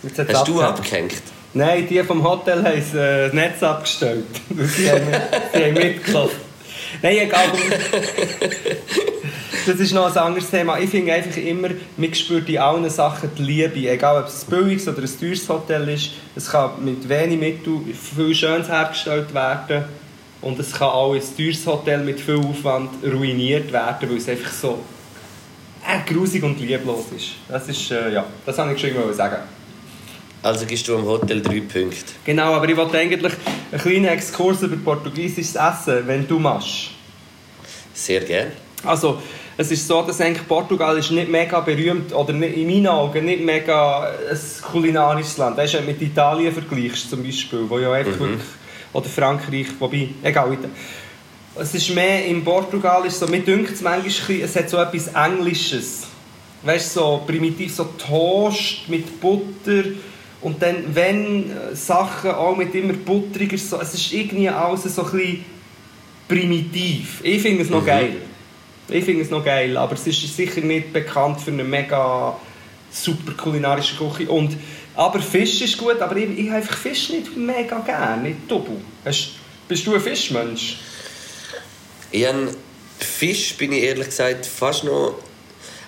Jetzt hat's Hast du abgehängt. abgehängt? Nein, die vom Hotel haben das äh, Netz abgestellt. *laughs* sie haben, sie haben. Nein, egal. *laughs* Das ist noch ein anderes Thema. Ich finde einfach immer, man spürt in allen Sachen die Liebe. Egal, ob es ein billiges oder ein teures Hotel ist. Es kann mit wenig Mitteln viel Schönes hergestellt werden. Und es kann auch ein teures Hotel mit viel Aufwand ruiniert werden, weil es einfach so äh, grusig und lieblos ist. Das ist, äh, ja, das wollte ich schon immer sagen. Also gibst du am Hotel drei Punkte. Genau, aber ich wollte eigentlich einen kleinen Exkurs über portugiesisches Essen, wenn du machst. Sehr gern. Also, es ist so, dass eigentlich Portugal ist nicht mega berühmt, oder nicht, in meinen Augen nicht mega ein kulinarisches Land. Du, wenn du mit Italien vergleichst zum Beispiel, wo ja einfach wirklich, oder Frankreich, wobei, egal. Es ist mehr, in Portugal ist so, mir dünkt es manchmal, es hat so etwas Englisches. Weißt du, so primitiv, so Toast mit Butter und dann, wenn äh, Sachen auch mit immer butteriger, so, es ist irgendwie alles so ein bisschen primitiv. Ich finde es noch geil. Ich finde es noch geil, aber es ist sicher nicht bekannt für eine mega super kulinarische Küche. Und, aber Fisch ist gut, aber ich, ich habe Fisch nicht mega gerne, nicht doppelt. Bist du ein Fischmensch? Ich habe Fisch, bin ich ehrlich gesagt, fast noch...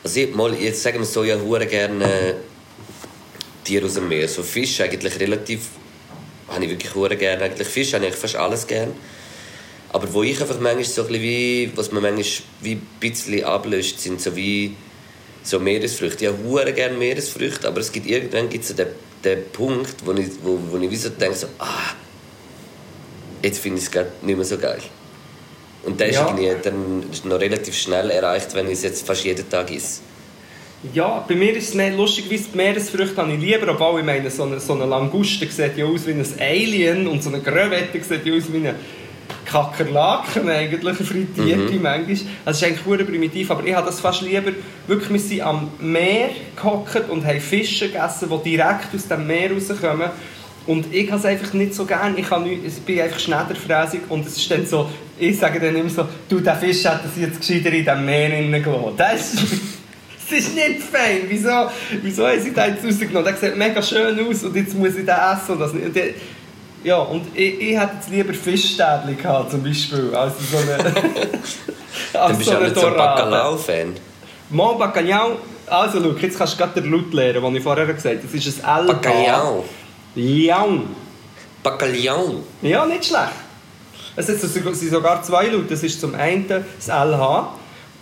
Also ich, mal, jetzt sagen wir so, ich hure gerne äh, Tiere aus dem Meer. So Fisch eigentlich relativ... Habe ich wirklich hure gerne. Eigentlich Fisch habe ich fast alles gerne. Aber wo ich einfach manchmal so ein bisschen wie... Was man manchmal wie ein bisschen ablöscht, sind so wie... So Meeresfrüchte. Ich habe gerne Meeresfrüchte, aber es gibt irgendwann gibt es den, den Punkt, wo ich, wo, wo ich wie so denke, so, ah, jetzt finde ich es nicht mehr so geil. Und der Ja. ist dann noch relativ schnell erreicht, wenn ich es jetzt fast jeden Tag esse. Ja, bei mir ist es mehr lustigerweise die Meeresfrüchte habe ich lieber, obwohl ich meine, so eine, so eine Languste sieht ja aus wie ein Alien und so eine Gröwette sieht ja aus wie eine Kakerlaken eigentlich, frittierte manchmal. Also es ist eigentlich primitiv, aber ich habe das fast lieber, wirklich, wir sind am Meer gehockt und haben Fische gegessen, die direkt aus dem Meer rauskommen. Und ich habe es einfach nicht so gern. Ich, habe nicht, ich bin einfach schneiderfräsig und es ist dann so, ich sage dann immer so, du, den Fisch hätten sie jetzt gescheiter in dem Meer hineingelassen. Das ist, *laughs* das ist nicht fein. Wieso, wieso haben sie den jetzt rausgenommen? Der sieht mega schön aus und jetzt muss ich den essen. Und das nicht. Und der- ja, und ich, ich hätte jetzt lieber Fischstäbchen gehabt, zum Beispiel, als so eine, *laughs* Dann als bist du auch nicht so ein Bacalao-Fan. Mal Bacalhau, also schau, jetzt kannst du gerade den Laut lernen, den ich vorher gesagt habe. Das ist ein L. Bacalhau. Liang. Bacalhau. Ja, nicht schlecht. Es sind so- sogar zwei Laute. Das ist zum einen das LH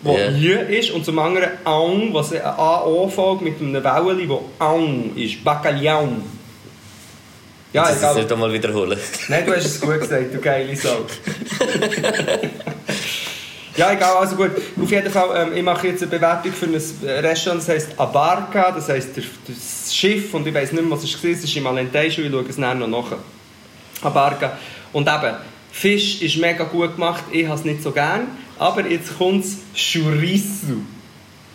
wo Ja. J ist, und zum anderen Aung, was ein AO folgt mit einem Wellen, wo Aung ist. Bacalhau. Ja, das ist egal. nicht einmal wiederholen. Nein, du hast es gut gesagt, du geile Sau. ja, egal, also gut. Auf jeden Fall, ähm, ich mache jetzt eine Bewertung für ein Restaurant, das heisst Abarca, das heisst das Schiff, und ich weiß nicht mehr, was es war, es ist im Alentejo, ich schaue es nachher noch nach. Abarca. Und eben, Fisch ist mega gut gemacht, ich habe es nicht so gern, aber jetzt kommt das Chorizo.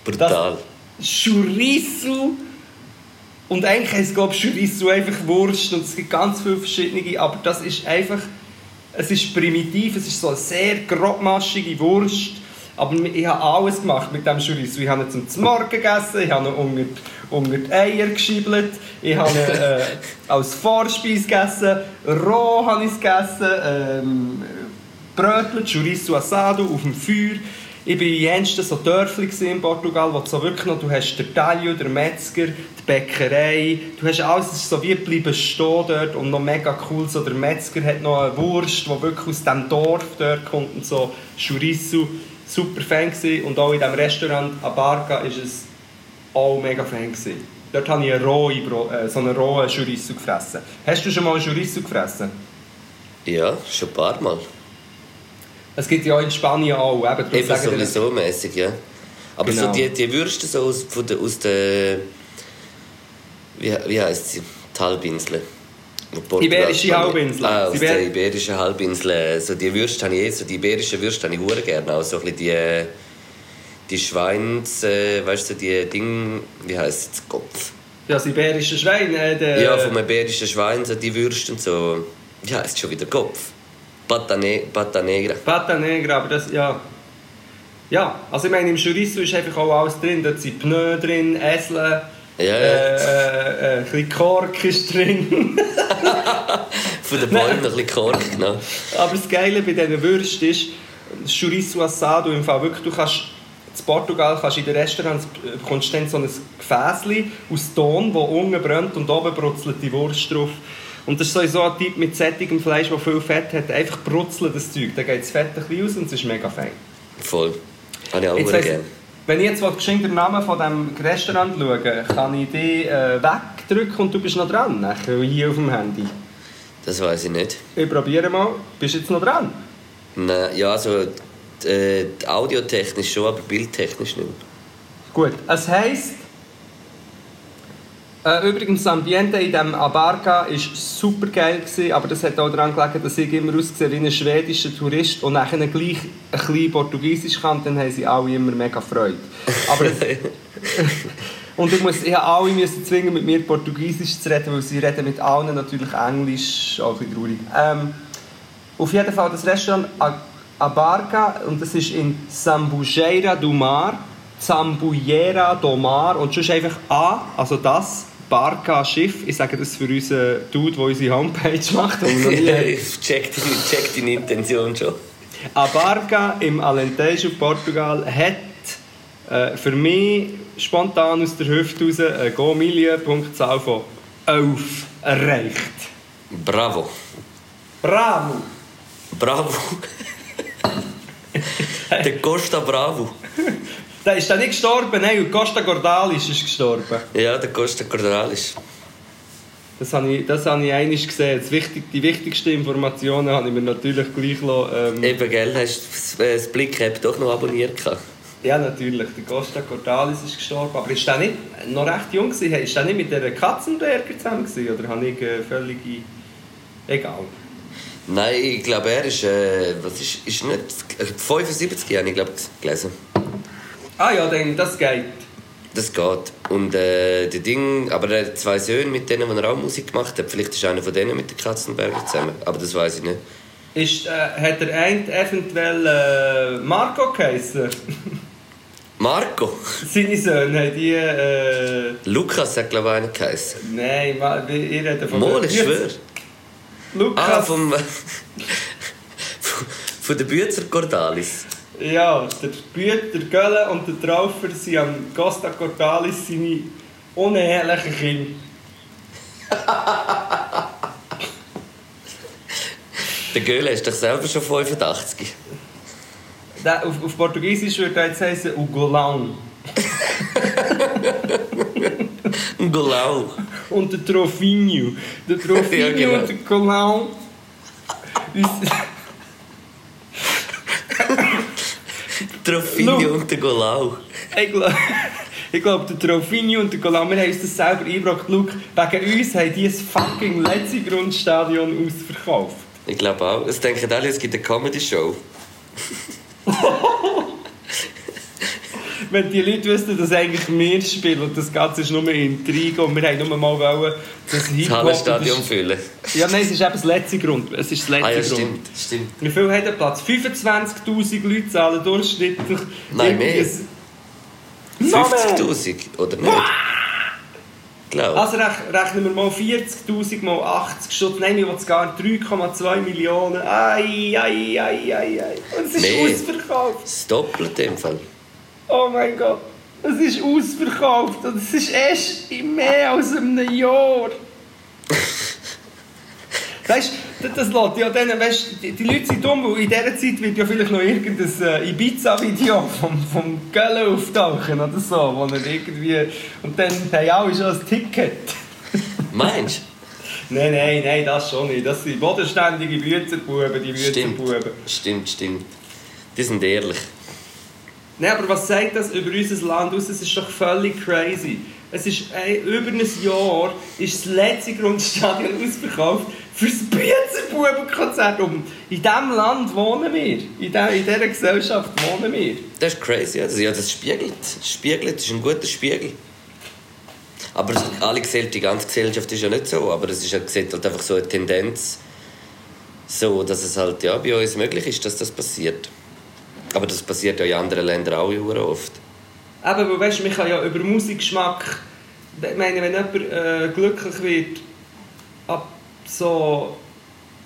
Brutal. Chorizo. Und eigentlich heisst es, glaube ich, Chorizo einfach Wurst und es gibt ganz viele verschiedene, aber das ist einfach, es ist primitiv, es ist so eine sehr grobmaschige Wurst, aber ich habe alles gemacht mit dem Chorizo. Ich habe ihn zum Morgen gegessen, ich habe ihn unter, unter die Eier geschiebelt, ich habe ihn äh, als Vorspeise gegessen, roh habe ich es gegessen, ähm, Brötchen, Chorizo Assado auf dem Feuer. Ich war in jensten so Dörfli in Portugal, wo du so wirklich noch, du hast den Talio, den Metzger, die Bäckerei, du hast alles, es ist so wie bleiben stehen dort und noch mega cool, so der Metzger hat noch eine Wurst, die wirklich aus diesem Dorf dort kommt und so Chorizo, super Fan gewesen. und auch in diesem Restaurant Abarca ist es auch mega Fan gewesen. Dort habe ich eine rohe, äh, so einen rohen Chorizo gefressen. Hast du schon mal einen Chorizo gefressen? Ja, schon ein paar Mal. Es gibt ja auch in Spanien auch, eben, Eben sowieso mäßig, ja. Aber Genau. so die, die Würste so aus, von der, aus der. Wie, wie heisst sie? Die Halbinsel. Iberische Halbinsel. Ah, aus Sie der iberischen Halbinsel. So die Würste habe ich eh, so die iberischen Würste habe ich hure gerne. Auch so ein bisschen die, die Schweins, äh, weißt du, die Ding, wie heisst es, Kopf? Ja, das iberische Schwein. Äh, der, Ja, vom iberischen Schwein, so die Würste und so. Wie heisst schon wieder Kopf? Pata, ne Pata Negra. Pata Negra, aber das, ja... Ja, also ich meine, im Chorizo ist einfach auch alles drin. Da sind Pneu drin, Esel, Ja, äh, ja. äh, äh, ein bisschen Kork ist drin. *laughs* Von den Bäumen ein bisschen Kork genommen. aber das Geile bei diesen Würsten ist, das Chorizo Assado im Fall wirklich, du kannst... In Portugal kannst in den Restaurants äh, bekommst du dann so ein Gefäßchen aus Ton, das unten brennt und oben brutzelt die Wurst drauf. Und das ist sowieso ein Typ mit sättigem Fleisch, das viel Fett hat. Einfach brutzeln das Zeug. Dann geht das Fett ein bisschen aus und es ist mega fein. Voll. Habe ich auch Jetzt gerne. Wenn ich jetzt geschwind den Namen von diesem Restaurant schaue, kann ich dich äh, wegdrücken und du bist noch dran, nachher, hier auf dem Handy. Das weiß ich nicht. Ich probiere mal. Bist du jetzt noch dran? Nein, ja, also äh, audiotechnisch schon, aber bildtechnisch nicht. Gut. Es heisst... Äh, übrigens, das Ambiente in diesem Abarca war super geil, gewesen, aber das hat auch daran gelegen, dass ich immer ausgesehen wie ein schwedischer Tourist und nachher gleich ein bisschen Portugiesisch kann, dann haben sie alle immer mega Freude. Aber *laughs* Und ich, muss, ich habe alle müssen zwingen, mit mir Portugiesisch zu reden, weil sie reden mit allen natürlich Englisch, auch ein bisschen traurig. Ähm, auf jeden Fall das Restaurant Abarca, und das ist in Sambujeira do Mar, Zambujeira do Mar, und schon einfach A, also das, Barca Schiff, ich sage das für unseren Dude, der unsere Homepage macht, *laughs* ich check deine, check deine Intention schon. Abarca im Alentejo, Portugal, hat äh, für mich spontan aus der Hüfte raus eine Go-Milieu-Punktzahl von 11 erreicht. Bravo. Bravo! Bravo. *laughs* Der Costa Bravo. *laughs* Der ist dann nicht gestorben, nein, und Costa Gordalis ist gestorben. Ja, der Costa Cordalis. Das habe ich, das habe ich einmal gesehen. Das wichtig, die wichtigsten Informationen habe ich mir natürlich gleich lassen, ähm, Eben, gell, hast du das Blick-App doch noch abonniert? gehabt? Ja, natürlich. Der Costa Cordalis ist gestorben. Aber ist der nicht noch recht jung gewesen? Ist der nicht mit der Katzenberger zusammen gewesen? Oder habe ich äh, völlige... Egal. Nein, ich glaube, er ist, äh, was ist, ist nicht, 75 habe ich glaube gelesen. Ah ja, dann, das geht. Das geht. Und äh, der Ding, aber er hat zwei Söhne, mit denen wo er auch Musik gemacht hat. Vielleicht ist einer von denen mit den Katzenberger zusammen. Aber das weiß ich nicht. Ist, äh, hat der eine eventuell äh, Marco geheißen? *laughs* Marco! Seine Söhne haben die... Äh, Lukas hat glaube ich einen geheißen. nein, ma- ich rede von... Mol, ich schwöre. Lukas... Ah, vom. *laughs* von der Büzer Cordalis. Ja, der Büt, der Gölle und der Traufer sind am Costa Cordalis seine unehelichen Kinder. *laughs* Der Göhle ist doch selber schon 85. Der, auf, auf Portugiesisch würde er jetzt heißen Ugolão. *laughs* Golau. Und der Trofinho. Der *laughs* Trofinho Ja, genau. und der Golão. Trofinho und der Golau. Ich glaube, *laughs* ich glaub, der Trofinho und der Golão, wir haben uns das selber eingebracht. Luke, wegen uns haben die ein fucking letzte Grundstadion ausverkauft. Ich glaube auch. Es denken alle, es gibt eine Comedy-Show. *laughs* Wenn die Leute wüssten, dass eigentlich wir spielen und das Ganze ist nur Intrige und wir haben nur mal wollen, das Das Hip-Hop... Das- füllen. Ja, nein, es ist eben das letzte Grund. Es ist das letzte Ah ja, Grund. stimmt. stimmt. Wie viel hat der Platz? 25'000 Leute zahlen durchschnittlich. Nein, mehr. irgendwie ein- Noch mehr. 50'000, oder nicht? Glaube Also rech- rechnen wir mal 40'000 mal 80 Stutz. Nein, ich will es gar nicht. 3,2 Millionen. Ai, ai, ai, ai, ai. Und es ist Mehr. ausverkauft. Das Doppelte im Fall. Oh mein Gott. Es ist ausverkauft. Und es ist erst in mehr als einem Jahr. *laughs* Weißt du, das lässt ja dann, weißt, die, die Leute sind dumm, weil in dieser Zeit wird ja vielleicht noch irgendein äh, Ibiza-Video vom, vom Gölle auftauchen oder so, wo er irgendwie... Und dann haben alle schon ein Ticket. *laughs* Meinst Nein, nein, nein, das schon nicht. Das sind bodenständige Büzerbuben, die du? Stimmt. Stimmt, stimmt. Die sind ehrlich. Nein, aber was sagt das über unser Land aus? Es ist doch völlig crazy. Es ist ey, über ein Jahr ist das letzte Grundstadion *laughs* ausverkauft für das Büzerbubenkonzert. Und in diesem Land wohnen wir. In, der, in dieser Gesellschaft wohnen wir. Das ist crazy. Also, ja, das spiegelt. Das spiegelt. Das ist ein guter Spiegel. Aber alle Gesellschaft, die ganze Gesellschaft ist ja nicht so. Aber es ist halt, halt einfach so eine Tendenz, so, dass es halt ja, bei uns möglich ist, dass das passiert. Aber das passiert ja in anderen Ländern auch oft. Eben, weil weißt, man kann ja über Musikgeschmack, ich meine, wenn jemand äh, glücklich wird, ab so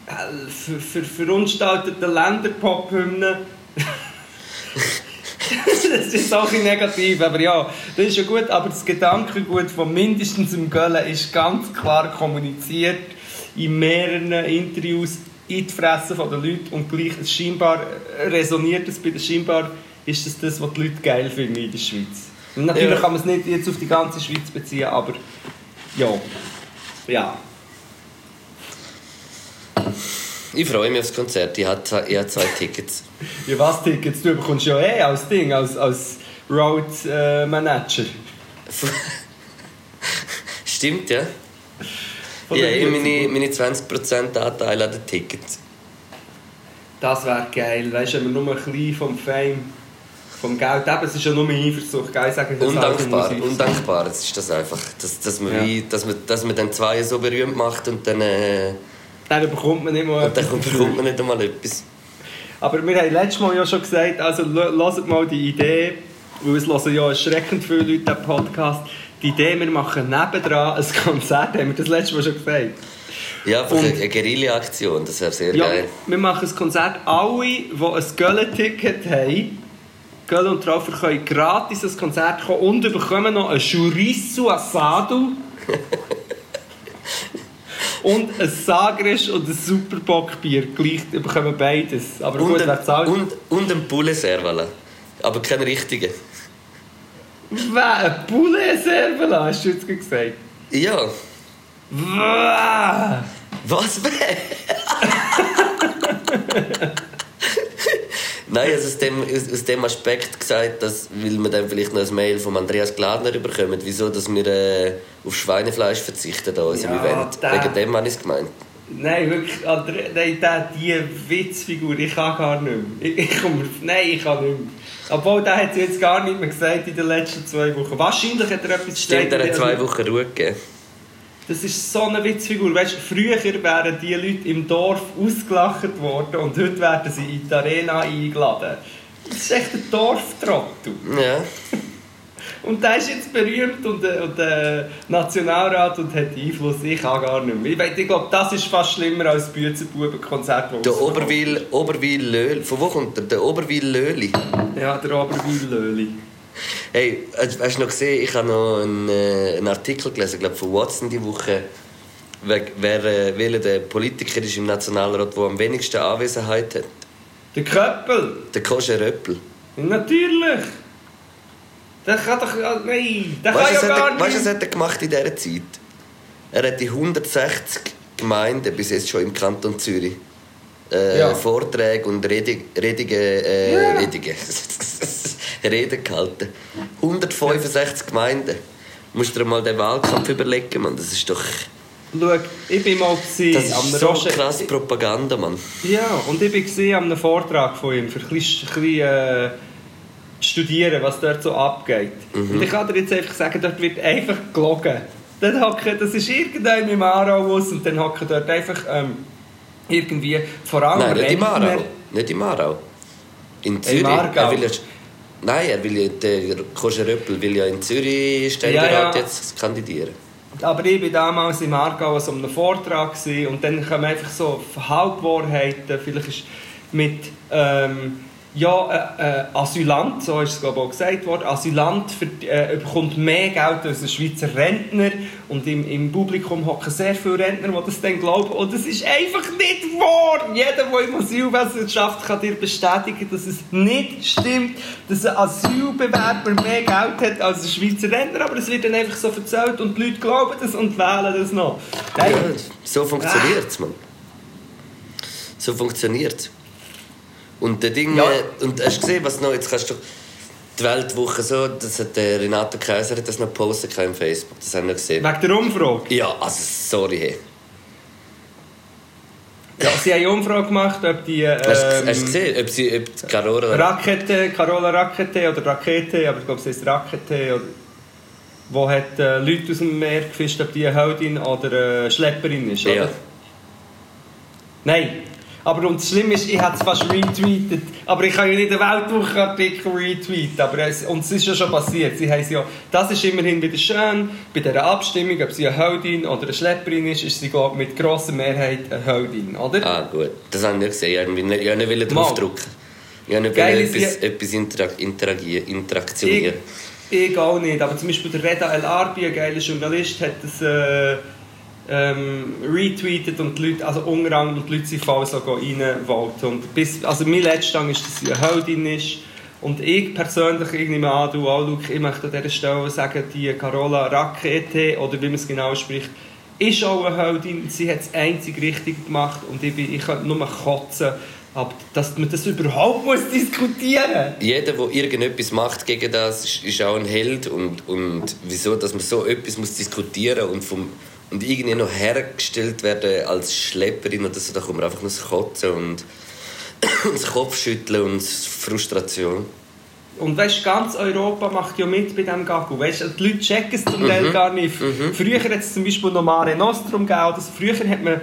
ver, ver, verunstalteten Länderpop-Hymnen, *laughs* das ist auch ein negativ, aber ja, das ist ja gut, aber das Gedankengut von mindestens im Göllen ist ganz klar kommuniziert in mehreren Interviews in die Fresse der Leute und gleich es scheinbar resoniert es bei den scheinbar ist das das, was die Leute geil finden in der Schweiz. Und natürlich Ja. kann man es nicht jetzt auf die ganze Schweiz beziehen, aber ja. Ja. Ich freue mich aufs Konzert. Ich habe zwei, ich habe zwei Tickets. *laughs* Ja, was Tickets? Du bekommst ja eh als Ding, als, als Road äh, Manager. *laughs* Stimmt, ja? Von Ja, ich meine, meine 20% Anteil an den Tickets. Das wäre geil, weißt du, wenn wir nur ein bisschen vom Fame, vom Geld, eben, es ist ja nur eine Eifersucht, geil sagen das Undankbar, undankbar das ist das einfach. Dass, dass, man Ja. wie, dass, man, dass man dann zwei so berühmt macht und dann, äh, Dann bekommt man nicht mal und dann etwas bekommt man nicht einmal etwas. Aber wir haben letztes Mal ja schon gesagt, also lasst mal die Idee, weil es hören ja erschreckend viele Leute den Podcast, die Idee, wir machen nebendran ein Konzert, haben wir das letzte Mal schon gesagt. Ja, einfach Und- eine, Guerilla-Aktion, das wäre sehr Ja, geil. wir machen ein Konzert. Alle, die ein Gölle-Ticket haben, Gölle und Traufer können gratis ins Konzert kommen und bekommen noch ein Chorizo Asado *laughs* und ein Sagres und ein Superbockbier. Gleich bekommen beides. Aber Und, gut, ein, und, und ein Poulet Servala. Aber kein richtiger. Wer? Ein Poulet Servala, hast du jetzt gesagt? Ja. Was wäre? *laughs* Nein, also aus dem, aus, aus dem Aspekt gesagt, dass, weil wir dann vielleicht noch ein Mail von Andreas Gladner bekommen, wieso dass wir äh, auf Schweinefleisch verzichten an unserem Ja, Event. Wegen dem habe ich es gemeint. Nein, wirklich, Andre, nein, der, die Witzfigur, ich kann gar nicht mehr. Ich, ich komme, nein, ich kann nicht mehr. Obwohl, der hat jetzt gar nicht mehr gesagt in den letzten zwei Wochen. Wahrscheinlich hat er etwas Stimmt, er hat zwei Wochen Ruhe gegeben. Das ist so eine Witzfigur. Weißt, früher wären die Leute im Dorf ausgelacht worden und heute werden sie in die Arena eingeladen. Das ist echt ein Dorftrottel. Ja. *laughs* Und der ist jetzt berühmt und, äh, und äh, Nationalrat und hat Einfluss. Ich kann gar nicht mehr. Ich, ich glaube, das ist fast schlimmer als das Büzenbubenkonzert. Der Oberwil, Oberwil Löli. Von wo kommt der? Der Oberwil Löli. Ja, der Oberwil-Löli. Hey, hast hast du noch gesehen, ich habe noch einen, äh, einen Artikel gelesen, glaube von Watson die Woche, wer, wer äh, welcher der Politiker ist im Nationalrat, der am wenigsten Anwesenheit hat. Der Köppel. Der Koscher Röppel. Natürlich. Der kann doch... Nein, der Weißt kann ja was, gar hat er- weißt du, nicht... was hat er gemacht in dieser Zeit? Er hat die 160 Gemeinden bis jetzt schon im Kanton Zürich äh, Ja. Vorträge und Rede, Redige, äh, Ja. Redige, *laughs* Reden gehalten. 165 Gemeinden. Musst du dir mal den Wahlkampf überlegen, Mann. Das ist doch Schau, ich war mal gewesen, das am ist so Roger- krass Propaganda, Mann. Ja, und ich war an einem Vortrag von ihm, für ein bisschen, ein bisschen äh, studieren, was dort so abgeht. Und ich kann dir jetzt einfach sagen, dort wird einfach gelogen. Dort hocken, das ist irgendein im Aarau aus und dann hocken dort einfach ähm, irgendwie vor allem Nein, nicht im Aarau. Nicht im Aarau. In Zürich. Aargau. Er will ja, nein, er will der Koscher Röppel will ja in Zürich Ständerat Ja, ja. jetzt kandidieren. Aber ich war damals im Aargau an einem Vortrag und dann kommen einfach so Halbwahrheiten, vielleicht ist mit ähm, ja, äh, äh, Asylant, so ist es glaube ich auch gesagt worden, Asylant für, äh, bekommt mehr Geld als ein Schweizer Rentner und im, im Publikum hocken sehr viele Rentner, die das dann glauben und das ist einfach nicht wahr. Jeder, der im Asylwesen kann dir bestätigen, dass es nicht stimmt, dass ein Asylbewerber mehr Geld hat als ein Schweizer Rentner, aber es wird dann einfach so erzählt und die Leute glauben das und wählen das noch. Nein, Ja, so funktioniert es, Mann. So funktioniert es. Und der Ding, Ja. äh, und hast du gesehen, was noch, jetzt kannst du die Weltwoche so, das hat der Renato Kaiser hat das noch gepostet im Facebook, das haben wir gesehen. wegen der Umfrage. Ja, also sorry, hey. Ja, sie haben eine Umfrage gemacht, ob die ähm, Hast, du- hast du gesehen, ob sie, ob die Carola... Rakete, Carola Rakete oder Rakete, aber ich glaube, es heißt Rakete, oder, wo hat äh, Leute aus dem Meer gefischt, ob die eine Heldin oder eine Schlepperin ist, oder? Ja. Nein. Aber und das Schlimme ist, ich habe es fast retweetet. Aber ich kann ja nicht einen Weltwochenartikel retweeten. Aber es, und es ist ja schon passiert. Sie haben ja, das ist immerhin wieder schön. Bei dieser Abstimmung, ob sie eine Heldin oder eine Schlepperin ist, ist sie glaub, ich, mit grosser Mehrheit eine Heldin, oder? Ah, gut. Das habe ich nicht gesehen. Ich wollte nicht, ich nicht draufdrücken. Ich wollte etwas, etwas intera interagieren, Ich, interaktionieren. ich auch nicht. Aber zum Beispiel der Reda El Arbi, ein geiler Journalist, hat das äh, ähm, retweetet und die Leute, also unter anderem die Leute sind voll so reinvoten. Und bis, also mein letzter Stand ist, dass sie eine Heldin ist. Und ich persönlich, ich nehme an, du auch, Luke, ich möchte an dieser Stelle sagen, die Carola Rakete, oder wie man es genau spricht, ist auch eine Heldin. Sie hat es einzig richtig gemacht und ich, bin, ich kann nur kotzen. Aber dass man das überhaupt muss diskutieren Jeder, der irgendetwas macht gegen das, ist, auch ein Held. Und, und wieso, dass man so etwas muss diskutieren und vom und irgendwie noch hergestellt werden als Schlepperin oder so, da kommt man einfach nur das Kotzen und, und *coughs* das Kopfschütteln und Frustration. Und weißt, ganz Europa macht ja mit bei diesem Gagu. Weißt, die Leute checken es zum Mhm. Teil gar nicht. Früher hat es zum Beispiel noch Mare Nostrum gegeben. Also früher hat man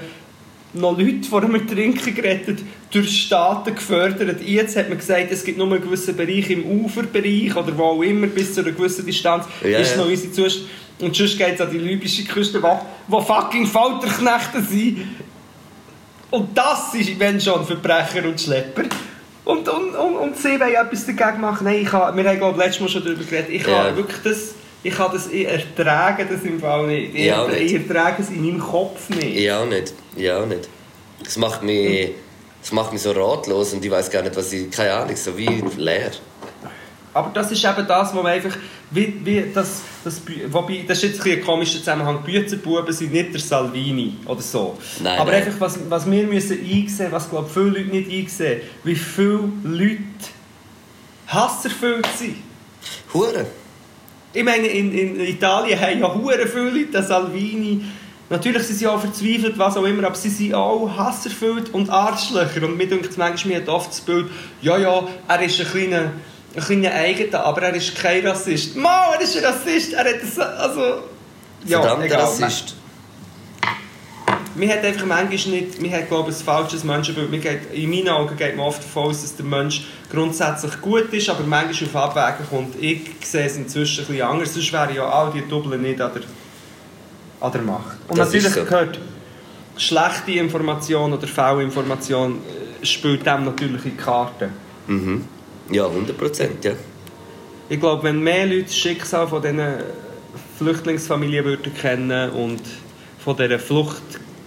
noch Leute vor dem Trinken gerettet, durch Staaten gefördert. Jetzt hat man gesagt, es gibt nur einen gewissen Bereich im Uferbereich oder wo auch immer, bis zu einer gewissen Distanz, Ja, ist noch unsere Zustand. Und sonst geht es an die libysche Küste, wo, wo fucking Folterknechte sind. Und das ist, wenn schon, Verbrecher und Schlepper. Und, und, und, und sie wollen etwas dagegen machen. Nein, ich habe, wir haben glaube letztes Mal schon darüber geredet. Ich Ja. habe wirklich das, ich habe das, ich ertrage das im Fall nicht. Ich, Ja, ich nicht. ertrage es in meinem Kopf nicht. Ich auch nicht. Ich auch nicht. Das macht mich, das macht mich so ratlos und ich weiß gar nicht, was ich... Keine Ahnung, so wie leer. Aber das ist eben das, wo man einfach, wie, wie das, das, wobei, das ist jetzt ein, ein komischer Zusammenhang, die Büzenbuben sind nicht der Salvini oder so. Nein, Aber nein. einfach, was, was wir müssen einsehen, was glaube viele Leute nicht einsehen, wie viele Leute hasserfüllt sind. Hure. Ich meine, in, in Italien haben ja hure viele Leute Salvini. Natürlich sind sie auch verzweifelt, was auch immer, aber sie sind auch hasserfüllt und Arschlöcher. Und mir denkt manchmal, mir hat oft das Bild, ja, ja, er ist ein kleiner, ein kleiner Eigener, aber er ist kein Rassist. Mal, er ist ein Rassist, er hat das, also... Verdammter egal. Rassist. Man hat einfach manchmal nicht, man hat glaube ich ein falsches Menschenbild. Man geht, in meinen Augen geht man oft davon aus, dass der Mensch grundsätzlich gut ist, aber manchmal auf Abwägen kommt. Ich sehe es inzwischen ein bisschen anders, sonst wären ja all die Doppeln nicht an der, an der Macht. Und Das natürlich ist so. gehört schlechte Information oder Fehlinformation äh, spielt dem natürlich in die Karten. Mhm. Ja, 100 Prozent, ja. Ich glaube, wenn mehr Leute das Schicksal von diesen Flüchtlingsfamilien würden kennen und von dieser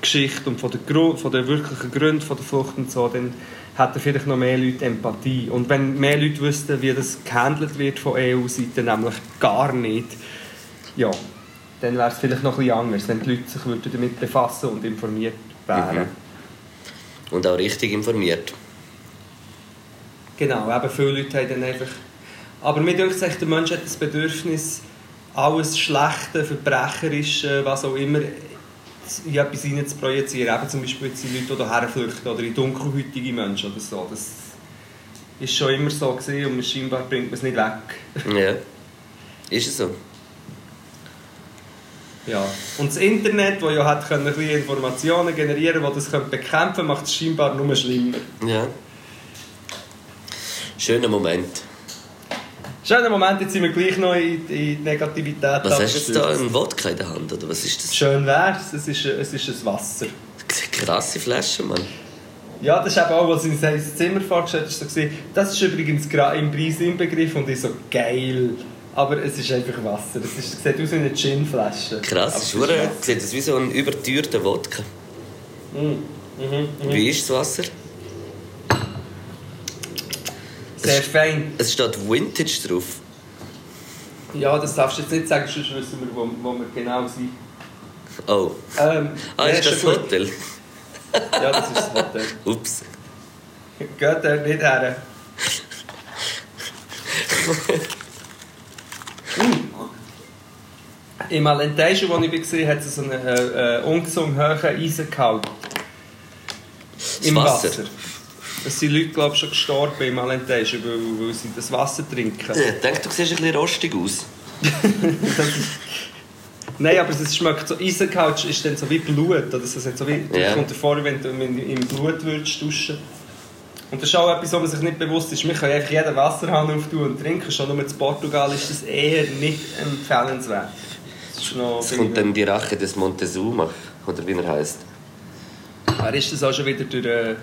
Geschichte und von der, Gru von der wirklichen Gründen von der Flucht und so, dann hätten vielleicht noch mehr Leute Empathie. Und wenn mehr Leute wüssten, wie das gehandelt wird von EU-Seite, nämlich gar nicht, ja, dann wäre es vielleicht noch ein bisschen anders, wenn die Leute sich würden damit befassen und informiert wären. Mhm. Und auch richtig informiert. Genau, eben viele Leute haben dann einfach... Aber mir denkt sich, der Mensch hat das Bedürfnis, alles Schlechte, Verbrecherische, was auch immer, in etwas hinein zu projizieren. Eben zum Beispiel jetzt die Leute, die hierher flüchten oder in dunkelhäutige Menschen oder so. Das ist schon immer so gewesen und scheinbar bringt man es nicht weg. Ja. Ist es so? Ja. Und das Internet, das ja hat können, ein bisschen Informationen generieren konnte, das könnte bekämpfen macht es scheinbar nur schlimmer. Ja. Schöner Moment. Schöner Moment, jetzt sind wir gleich noch in, die Negativität Was hast du jetzt da? abgestürzt. Ein Wodka in der Hand? Oder was ist das? Schön wär's, es ist, es ist ein Wasser. Krasse Flasche, Mann. Ja, das ist eben auch, was in sein Zimmer vorgestellt ist, so das ist übrigens im Preis inbegriffen und ich so, geil. Aber es ist einfach Wasser. Es, ist, es sieht aus wie eine Ginflasche. Krass, ist es Wasser. sieht aus wie so ein überteuerter Wodka. Mhm, mhm. Wie ist das Wasser? Sehr fein. Es steht Vintage drauf. Ja, das darfst du jetzt nicht sagen, sonst wissen wir, wo, wo wir genau sind. Oh. Ähm, Ah, ist das gut. Hotel? Ja, das ist das Hotel. *laughs* Ups. Geht dort nicht her. *laughs* Im Alentejo, wo ich war, hat es so einen äh, äh, ungesund hohen Eisengehalt. Im Wasser. Wasser. Es sind Leute, glaube ich, schon gestorben im Alentejo, weil, weil sie das Wasser trinken. Ich denke, du siehst ein bisschen rostig aus. *laughs* Nein, aber es schmeckt so, Eisengehalt ist dann so wie Blut. Oder es hat so wie, ja. kommt dir vor, wenn du im Blut würdest duschen Und das ist auch etwas, wo man sich nicht bewusst ist. Man kann einfach jeden Wasserhahn auftun und trinken. Schon nur in Portugal ist das eher nicht empfehlenswert. Das ist noch, Es kommt dann die Rache des Montezuma, oder wie er heißt. Wer ist das auch schon wieder durch...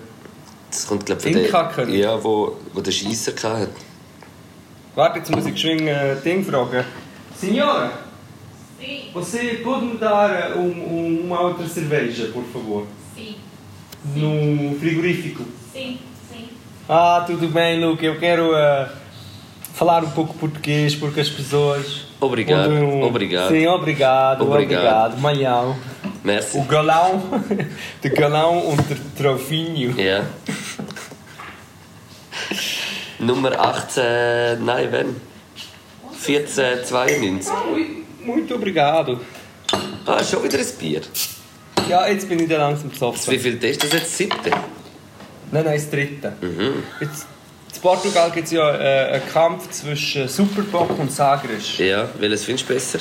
Äh, Das kommt, glaube ich, von der... Ja, wo, wo der Scheisser hatte. warte, jetzt muss ich geschwind äh, Ding fragen. Signora, Sì, você pode me dar um, um, uma outra cerveja, por favor? sì, No frigorífico. sì, sì. Ah, tudo bem, Luca. Eu quero eh, falar um pouco português porque as pessoas. Obrigado, quando- obrigado. Sim, obrigado, Obrigado. obrigado. Malhão. Merci. O galão, *laughs* der Galão der Trofinho. Ja. Nummer 18... Nein, wann? 1492. Ah, mui- Muito obrigado. Ah, schon wieder ein Bier. Ja, jetzt bin ich dann langsam Wie besoffen. viel ist das jetzt? Siebte? Nein, nein, das dritte. Mhm. Jetzt, in Portugal gibt es ja äh, einen Kampf zwischen Superbock und Sagres. Ja, welches findest du besser?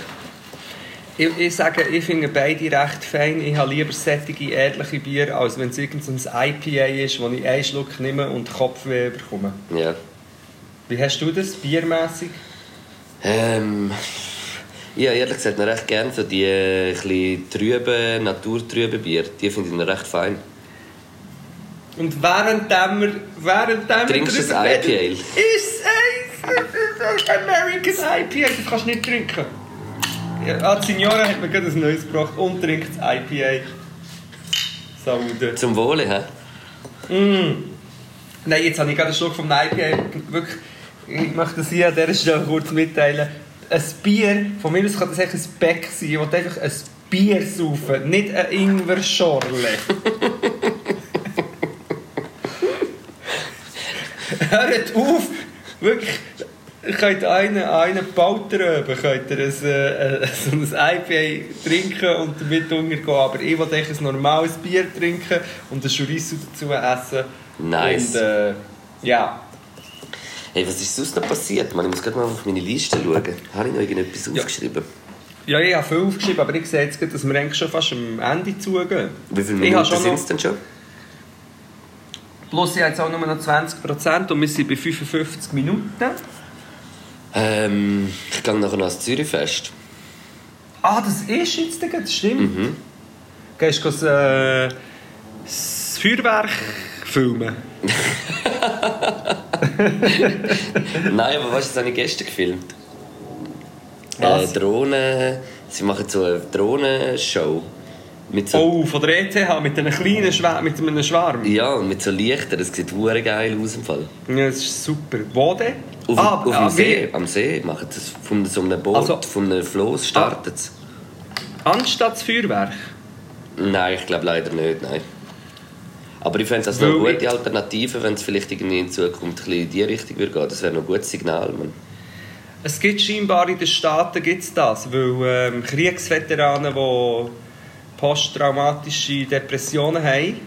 Ich, ich sage, ich finde beide recht fein. Ich habe lieber sättige, ehrliche Bier, als wenn es irgendein IPA ist, wo ich einen Schluck nehme und Kopfweh bekomme. Ja. Wie hast du das, biermäßig? Ähm, ja, ehrlich gesagt noch recht gerne so die äh, trüben, naturtrüben Bier. Die finde ich noch recht fein. Und währenddem wir, währenddem Trinkst du ein IPA? reden, Ist es ein American IPA, das kannst du nicht trinken. Ja, ah, Signora hat mir gerade ein neues gebracht und trinkt das IPA. Saude. Zum Wohle, hä? Nein, jetzt habe ich gerade einen Schluck vom IPA. Wirklich, ich möchte hier an dieser Stelle kurz mitteilen. Ein Bier, von mir aus kann das echt ein Beck sein. Ich will einfach ein Bier saufen, nicht ein Ingwer-Schorle. *laughs* Hört auf! Wirklich, ihr könnt einen, einen Pauteröben, könnt ihr ein, äh, *laughs* so ein IPA trinken und damit untergehen. Aber ich echt ein normales Bier trinken und ein Chorizo dazu essen. Nice. Und, äh, ja. Hey, was ist sonst noch passiert? Man, ich muss gerade mal auf meine Liste schauen. Habe ich noch irgendetwas Ja. aufgeschrieben? Ja, ich habe viel aufgeschrieben, aber ich sehe jetzt gerade, dass wir eigentlich schon fast am Ende zugehen. Wie viele Minuten sind es denn schon? Plus ich habe jetzt auch nur noch 20% und wir sind bei 55 Minuten. Ähm, ich gehe nachher noch ans Zürichfest. Ah, das ist jetzt das stimmt. Mhm. Gehst du das, äh, das Feuerwerk filmen? *laughs* *laughs* Nein, aber weißt du, das habe ich gestern gefilmt. Was? Äh, Drohnen. Sie machen so eine Drohnenshow Mit so, Oh, von der ETH mit einem kleinen Schwär mit einem Schwarm. Ja, und mit so Lichtern. Das sieht hure geil aus im Fall. Ja, das ist super. Wo denn? Auf, Ah, auf dem ah, See, wie? am See machen sie es. Von so einem Boot, Also- von einem Floß startet es. Anstatt das Feuerwerk. Nein, ich glaube leider nicht, nein. Aber ich fände es also eine gute Alternative, wenn es vielleicht irgendwie in Zukunft ein bisschen in die Richtung würde gehen. Das wäre noch ein gutes Signal. Man. Es gibt scheinbar in den Staaten gibt's das, weil ähm, Kriegsveteranen, die posttraumatische Depressionen haben,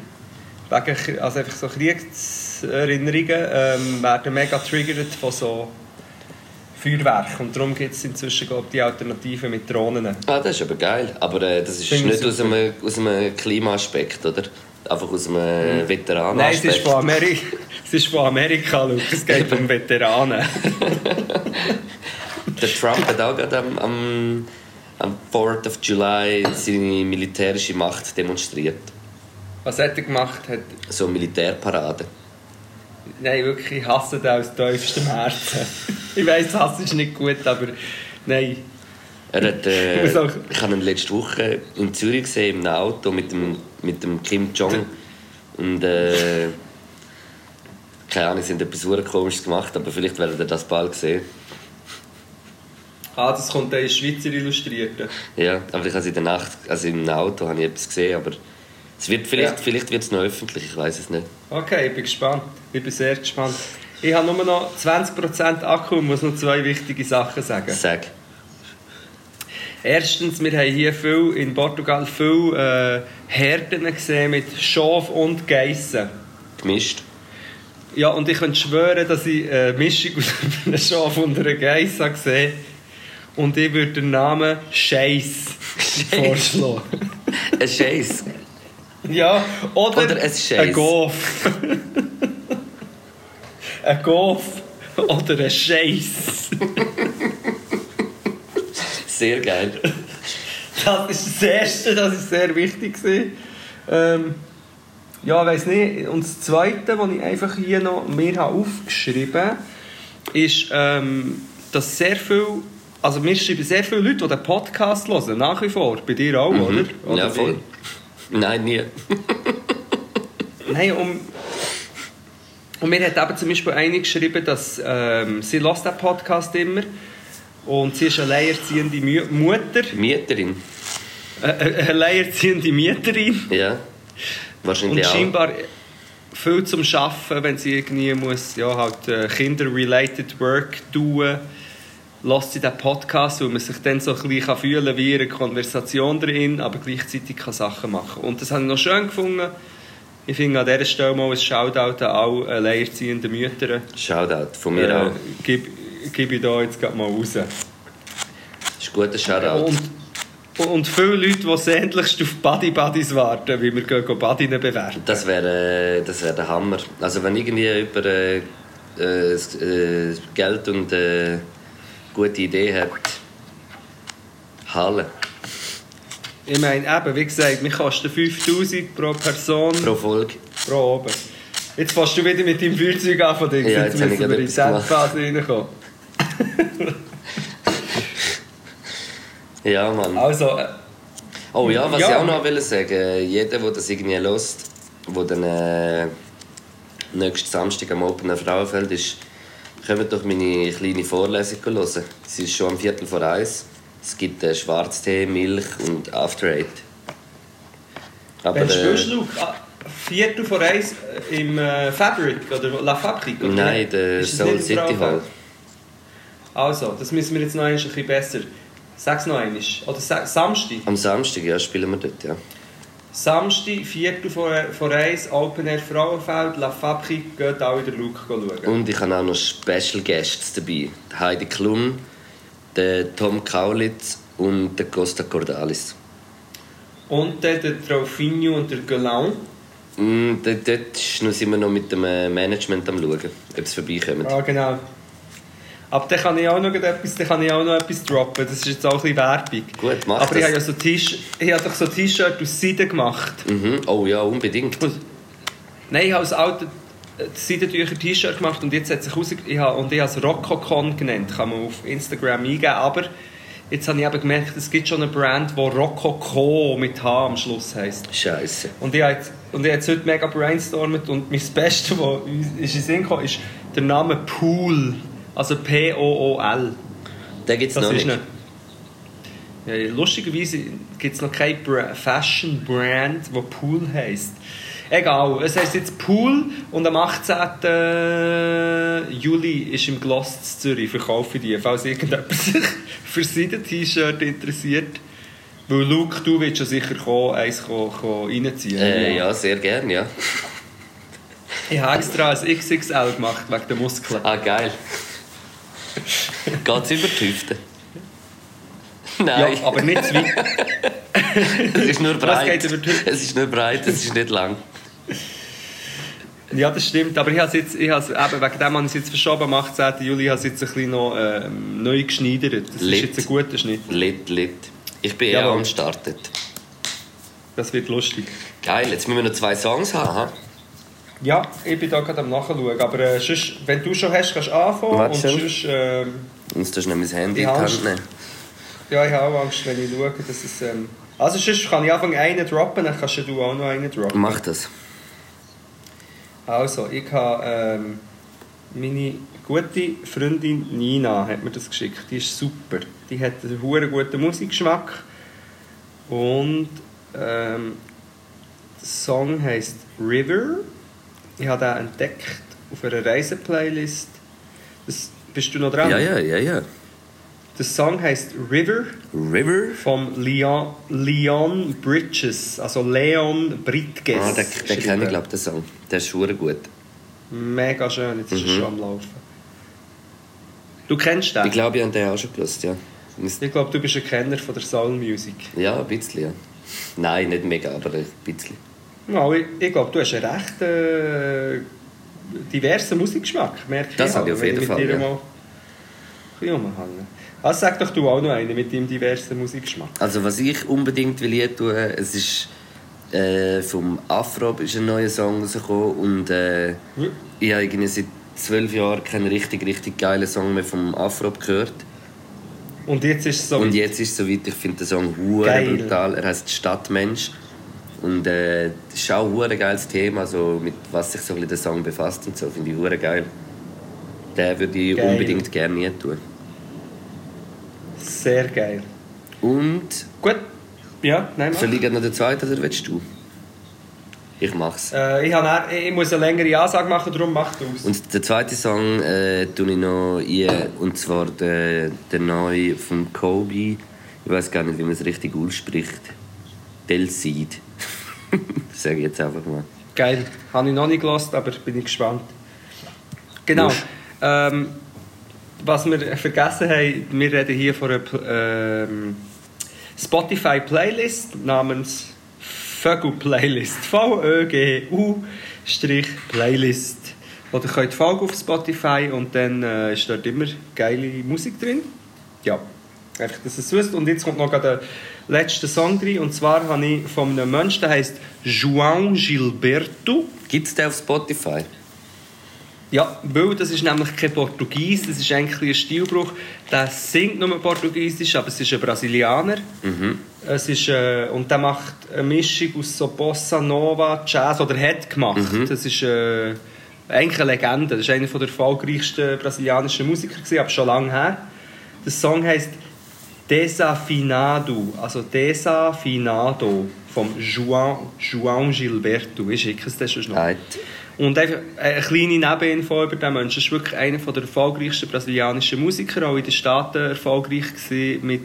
wegen, also einfach so Kriegserinnerungen, ähm, werden mega triggert von so Feuerwerk. Und darum gibt es inzwischen glaub, die Alternative mit Drohnen. Ah, das ist aber geil. Aber äh, das ist Finde ich nicht aus einem, aus einem Klimaaspekt, oder? Einfach aus einem Nein, es ist von Amerika, *laughs* es ist von Amerika Luke. es geht *laughs* um Veteranen. *laughs* Der Trump hat auch gerade am, am, am 4th of July seine militärische Macht demonstriert. Was hat er gemacht? Hat, So eine Militärparade. Nein, wirklich, ich hasse den aus tiefstem Herzen. ich weiss, Hass ist nicht gut, aber nein. Er hat, äh, Ich ich habe ihn letzte Woche in Zürich gesehen, im Auto mit dem, mit dem Kim Jong. Und äh, keine Ahnung, sie haben etwas sehr Komisches gemacht, aber vielleicht werdet ihr das bald sehen. Ah, das kommt dann in Schweizer Illustrierten. Ja, aber ich habe in der Nacht, also im Auto habe ich etwas gesehen, aber es wird vielleicht, Ja. vielleicht wird es noch öffentlich, ich weiß es nicht. Okay, ich bin gespannt. Ich bin sehr gespannt. Ich habe nur noch 20% Akku und muss noch zwei wichtige Sachen sagen. Sag. Erstens, wir haben hier viel, in Portugal viele äh, Herden gesehen mit Schaf und Geissen. Gemischt. Ja, und ich könnte schwören, dass ich eine Mischung aus einem Schaf und einer Geiss habe gesehen Und ich würde den Namen Scheiß vorschlagen. *laughs* Ein Scheiß. Ja, oder, Oder ein Scheiss. ein Golf. ein Golf oder ein Scheiß. *laughs* Sehr geil. Das ist das Erste, das ist sehr wichtig. Ähm, ja, weiß nicht. Und das Zweite, was ich einfach hier noch mir habe aufgeschrieben habe, ist, ähm, dass sehr viel, also mir schreiben sehr viele Leute, die den Podcast hören, nach wie vor. Bei dir auch, oder? oder? Mhm. ja, voll. Nein, nie. Nein, um, und mir hat eben zum Beispiel eine geschrieben, dass ähm, sie hört den Podcast immer und sie ist eine alleinerziehende Mu- Mutter, Mieterin. äh, äh, eine alleinerziehende Mieterin Ja. und Wahrscheinlich auch. scheinbar viel zum Schaffen, wenn sie irgendwie muss, ja, halt äh, Kinder-related Work tun lässt sie den Podcast, weil man sich dann so ein bisschen fühlen kann wie eine Konversation drin, aber gleichzeitig kann Sachen machen. Und das habe ich noch schön gefunden. Ich finde an dieser Stelle mal ein Shoutout an alle alleinerziehenden Mütter. Shoutout von mir Äh, auch. gib, gib ich da jetzt gerade mal raus. Das ist ein guter Shoutout. Und, und viele Leute, die sehnlichst auf Buddy Buddies warten, wie wir gehen Buddy bewerten. Das wäre äh, das wär der Hammer. Also wenn irgendwie über äh, äh, äh, Geld und äh, gute Idee hat, Halle Ich meine, eben, wie gesagt, wir kosten 5000 pro Person pro Folge. pro oben. Jetzt fährst du wieder mit deinem Feuerzeug an von Dings. Ja, jetzt müssen wir in die gerade etwas Endphase reinkommen. *laughs* Ja, Mann. Also, äh, Oh ja, was Ja. ich auch noch will sagen, jeder, der das irgendwie hört, der dann äh, nächsten Samstag am Open Frauenfeld ist, kommt doch meine kleine Vorlesung hören. Sie ist schon am Viertel vor eins. Es gibt äh, Schwarztee, Milch und After Eight. Aber, wenn äh, spielst du? Ah, Viertel vor eins äh, im äh, Fabric oder La Fabrik? Oder? Nein, der Soul City Hall. Also, das müssen wir jetzt noch ein bisschen besser. Sag's noch einmal. Oder sa Samstag. Am Samstag ja, spielen wir dort, ja. Samstag, Viertel vor, vor eins, Open Air Frauenfeld, La Fabrik, geht alle den Luke schauen. Und ich habe auch noch Special Guests dabei. Heidi Klum, der Tom Kaulitz und der Costa Cordalis. Und dann der Traufinho und der Galan. Mm, dort, dort sind wir noch mit dem äh, Management am schauen, ob sie vorbeikommen. Ja, genau. Aber dann kann ich auch noch etwas, dann kann ich auch noch etwas droppen. Das ist jetzt auch ein bisschen Werbung. Gut, mach Aber ich das. habe ja so T-Shirt- ich habe doch so T-Shirt aus Seide gemacht. Mhm. Oh ja, unbedingt. Nein, ich habe aus alten Seidentücher T-Shirt gemacht und jetzt hat sich raus... Ich habe, und ich habe es Rococon genannt. Kann man auf Instagram eingeben. Aber jetzt habe ich eben gemerkt, es gibt schon eine Brand, die Rococo mit H am Schluss heisst. Scheiße. Und ich habe jetzt, und ich habe jetzt heute mega brainstormt und mein Beste, was uns ist in Sinn kam, ist der Name Pool. Also P-O-O-L. Den gibt es noch ist nicht. Ja, lustigerweise gibt es noch keine Bra Fashion-Brand, die Pool heisst. Egal, es heisst jetzt Pool und am 18. Juli ist im Gloss Zürich, verkaufe die, falls irgendjemand sich *laughs* für sein T-Shirt interessiert. Weil Luke, du willst ja sicher kommen, eins kommen, kommen reinziehen. Äh, ja, sehr gern, ja. Ich habe extra ein XXL gemacht, wegen der Muskeln. Ah, geil. *laughs* Geht's über die Hüfte? *laughs* Ja, Nein, aber nicht zu weit. *laughs* es ist nur breit. geht? Es ist nur breit, es ist nicht lang. Ja, das stimmt. Aber ich habe es jetzt, ich habe es, eben wegen dem habe ich es jetzt verschoben. Am 18. Juli habe ich es jetzt ein bisschen noch ähm, neu geschneidert. Das Lit. ist jetzt ein guter Schnitt. Lit, lit. Ich bin eher Jawohl. am Starten. Das wird lustig. Geil, jetzt müssen wir noch zwei Songs haben. Aha. Ja, ich bin da gerade am Nachschauen. Aber äh, sonst, wenn du schon hast, kannst du anfangen. Warte und sonst, ähm, Jetzt darfst du noch mein Handy in die Hand nehmen. ja, ich habe auch Angst, wenn ich schaue, dass es... Ähm, also sonst kann ich anfangen einen droppen, dann kannst du auch noch einen droppen. Mach das. Also, ich habe ähm, meine gute Freundin Nina hat mir das geschickt. Die ist super. Die hat einen hure guten Musikgeschmack und ähm, der Song heißt River. Ich habe den entdeckt auf einer Reiseplaylist. Das, bist du noch dran? Ja, ja, ja, ja. Der Song heißt River River. von Leon, Leon Bridges, also Leon Bridges. Ah, den, den kenne ich, glaube den Song. Der ist schon gut. Mega schön, jetzt ist er Mhm. schon am Laufen. Du kennst den? Ich glaube, ich habe den auch schon gewusst, ja. Ich glaube, du bist ein Kenner von der Soul Music. Ja, ein bisschen, ja. Nein, nicht mega, aber ein bisschen. Ja, ich, ich glaube, du hast einen recht äh, diversen Musikgeschmack, merke Das ich. habe ich auf jeden Fall, ja. mal ein. Also sag doch du auch noch einen mit deinem diversen Musikgeschmack. Also was ich unbedingt will hier tun, es ist äh, vom Afro ist ein neuer Song rausgekommen und äh, ich habe irgendwie seit zwölf Jahren keinen richtig, richtig geilen Song mehr vom Afro gehört. Und jetzt ist es so. Und jetzt ist es soweit, ich finde den Song brutal. Er heißt Stadtmensch. Und äh, das ist auch ein geiles Thema, so mit was sich so ein bisschen der Song befasst und so, finde ich hure geil. Den würde ich Geil. unbedingt gerne hier tun. Sehr geil. Und Gut. Ja, nein, mach. soll ich noch den zweiten oder willst du? Ich mach's. Äh, ich, dann- ich muss eine längere Ansage machen, darum mach du aus. Und der zweite Song äh, tue ich noch ein, und zwar der, der neue von Kobe. Ich weiß gar nicht, wie man es richtig ausspricht. Del Seed. *laughs* Sage ich jetzt einfach mal. Geil. Habe ich noch nicht gelost, aber bin ich gespannt. Genau. Ähm, was wir vergessen haben, wir reden hier von einer ähm, Spotify-Playlist namens Vögel Playlist. V-Ö-G-U-Playlist. Oder ihr könnt folgen auf Spotify und dann äh, ist dort immer geile Musik drin. Ja, einfach, dass ihr es wisst. Und jetzt kommt noch gerade der letzte Song drin. Und zwar habe ich von einem Menschen, der heißt João Gilberto. Gibt es den auf Spotify? Ja, weil das ist nämlich kein Portugies, das ist eigentlich ein Stilbruch. Der singt nur Portugiesisch, aber es ist ein Brasilianer. Es ist, äh, und der macht eine Mischung aus so Bossa Nova, Jazz, oder hat gemacht. Das ist äh, eigentlich eine Legende. Das ist einer der erfolgreichsten brasilianischen Musiker, gewesen, aber schon lange her. Der Song heißt Desafinado, also Desafinado vom João, João Gilberto. Ich schicke es dir sonst noch. Right. Und einfach eine kleine Nebeninfo über diesen Menschen. Er ist wirklich einer der erfolgreichsten brasilianischen Musiker, auch in den Staaten erfolgreich gewesen, mit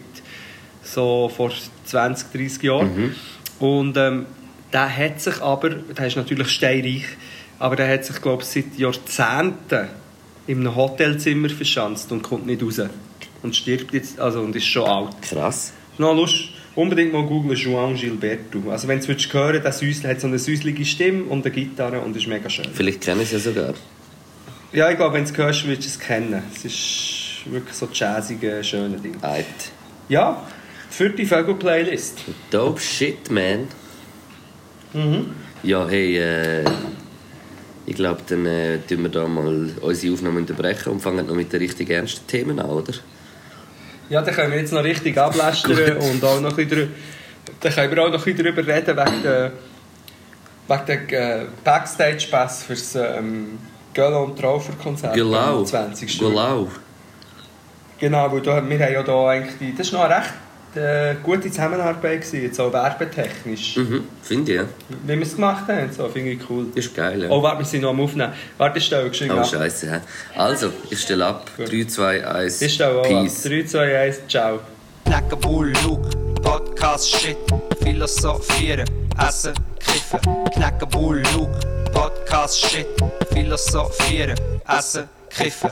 so vor 20, 30 Jahren. Und ähm, der hat sich aber, der ist natürlich steinreich, aber der hat sich, glaube ich, seit Jahrzehnten in einem Hotelzimmer verschanzt und kommt nicht raus. Und stirbt jetzt, also und ist schon alt. Krass. Noch Lust, unbedingt mal googlen, João Gilberto. Also wenn du es hören der Süßle hat so eine süßliche Stimme und eine Gitarre und ist mega schön. Vielleicht kennen sie ja sogar. Ja, ich glaube, wenn du es hörst, wirst du es kennen. Es ist wirklich so jazzige, schöne Ding. Right. Ja, für die Vögel-Playlist. Dope shit, man. Ja, hey, äh, ich glaube, dann äh, tun wir da mal unsere Aufnahme unterbrechen und fangen noch mit den richtig ernsten Themen an, oder? Ja, dann können wir jetzt noch richtig ablästern und auch noch ein bisschen dann können wir auch noch ein bisschen darüber reden, wegen der, wegen der äh, Backstage-Pass für das ähm, Göller und Traufer-Konzert Genau. am 20. Genau. Genau, weil da, wir haben ja da eigentlich die, das war noch recht äh, gute Zusammenarbeit, gewesen, jetzt auch werbetechnisch. Mhm, finde ich, ja. Wie wir es gemacht haben, so, finde ich cool. Das ist geil, ja. Oh, warte, wir sind noch am Aufnehmen. Warte, ich stelle geschwind Oh, ab. scheiße. hä? Also, ich stelle ab. 3, 2, 1. Ich stelle auch ab. Peace. 3, 2, 1, ciao. Knacken Bull, Luke, Podcast, Shit, Philosophieren, Essen, Kiffen. Knacken Bull, Luke, Podcast, Shit, Philosophieren, Essen, Kiffen.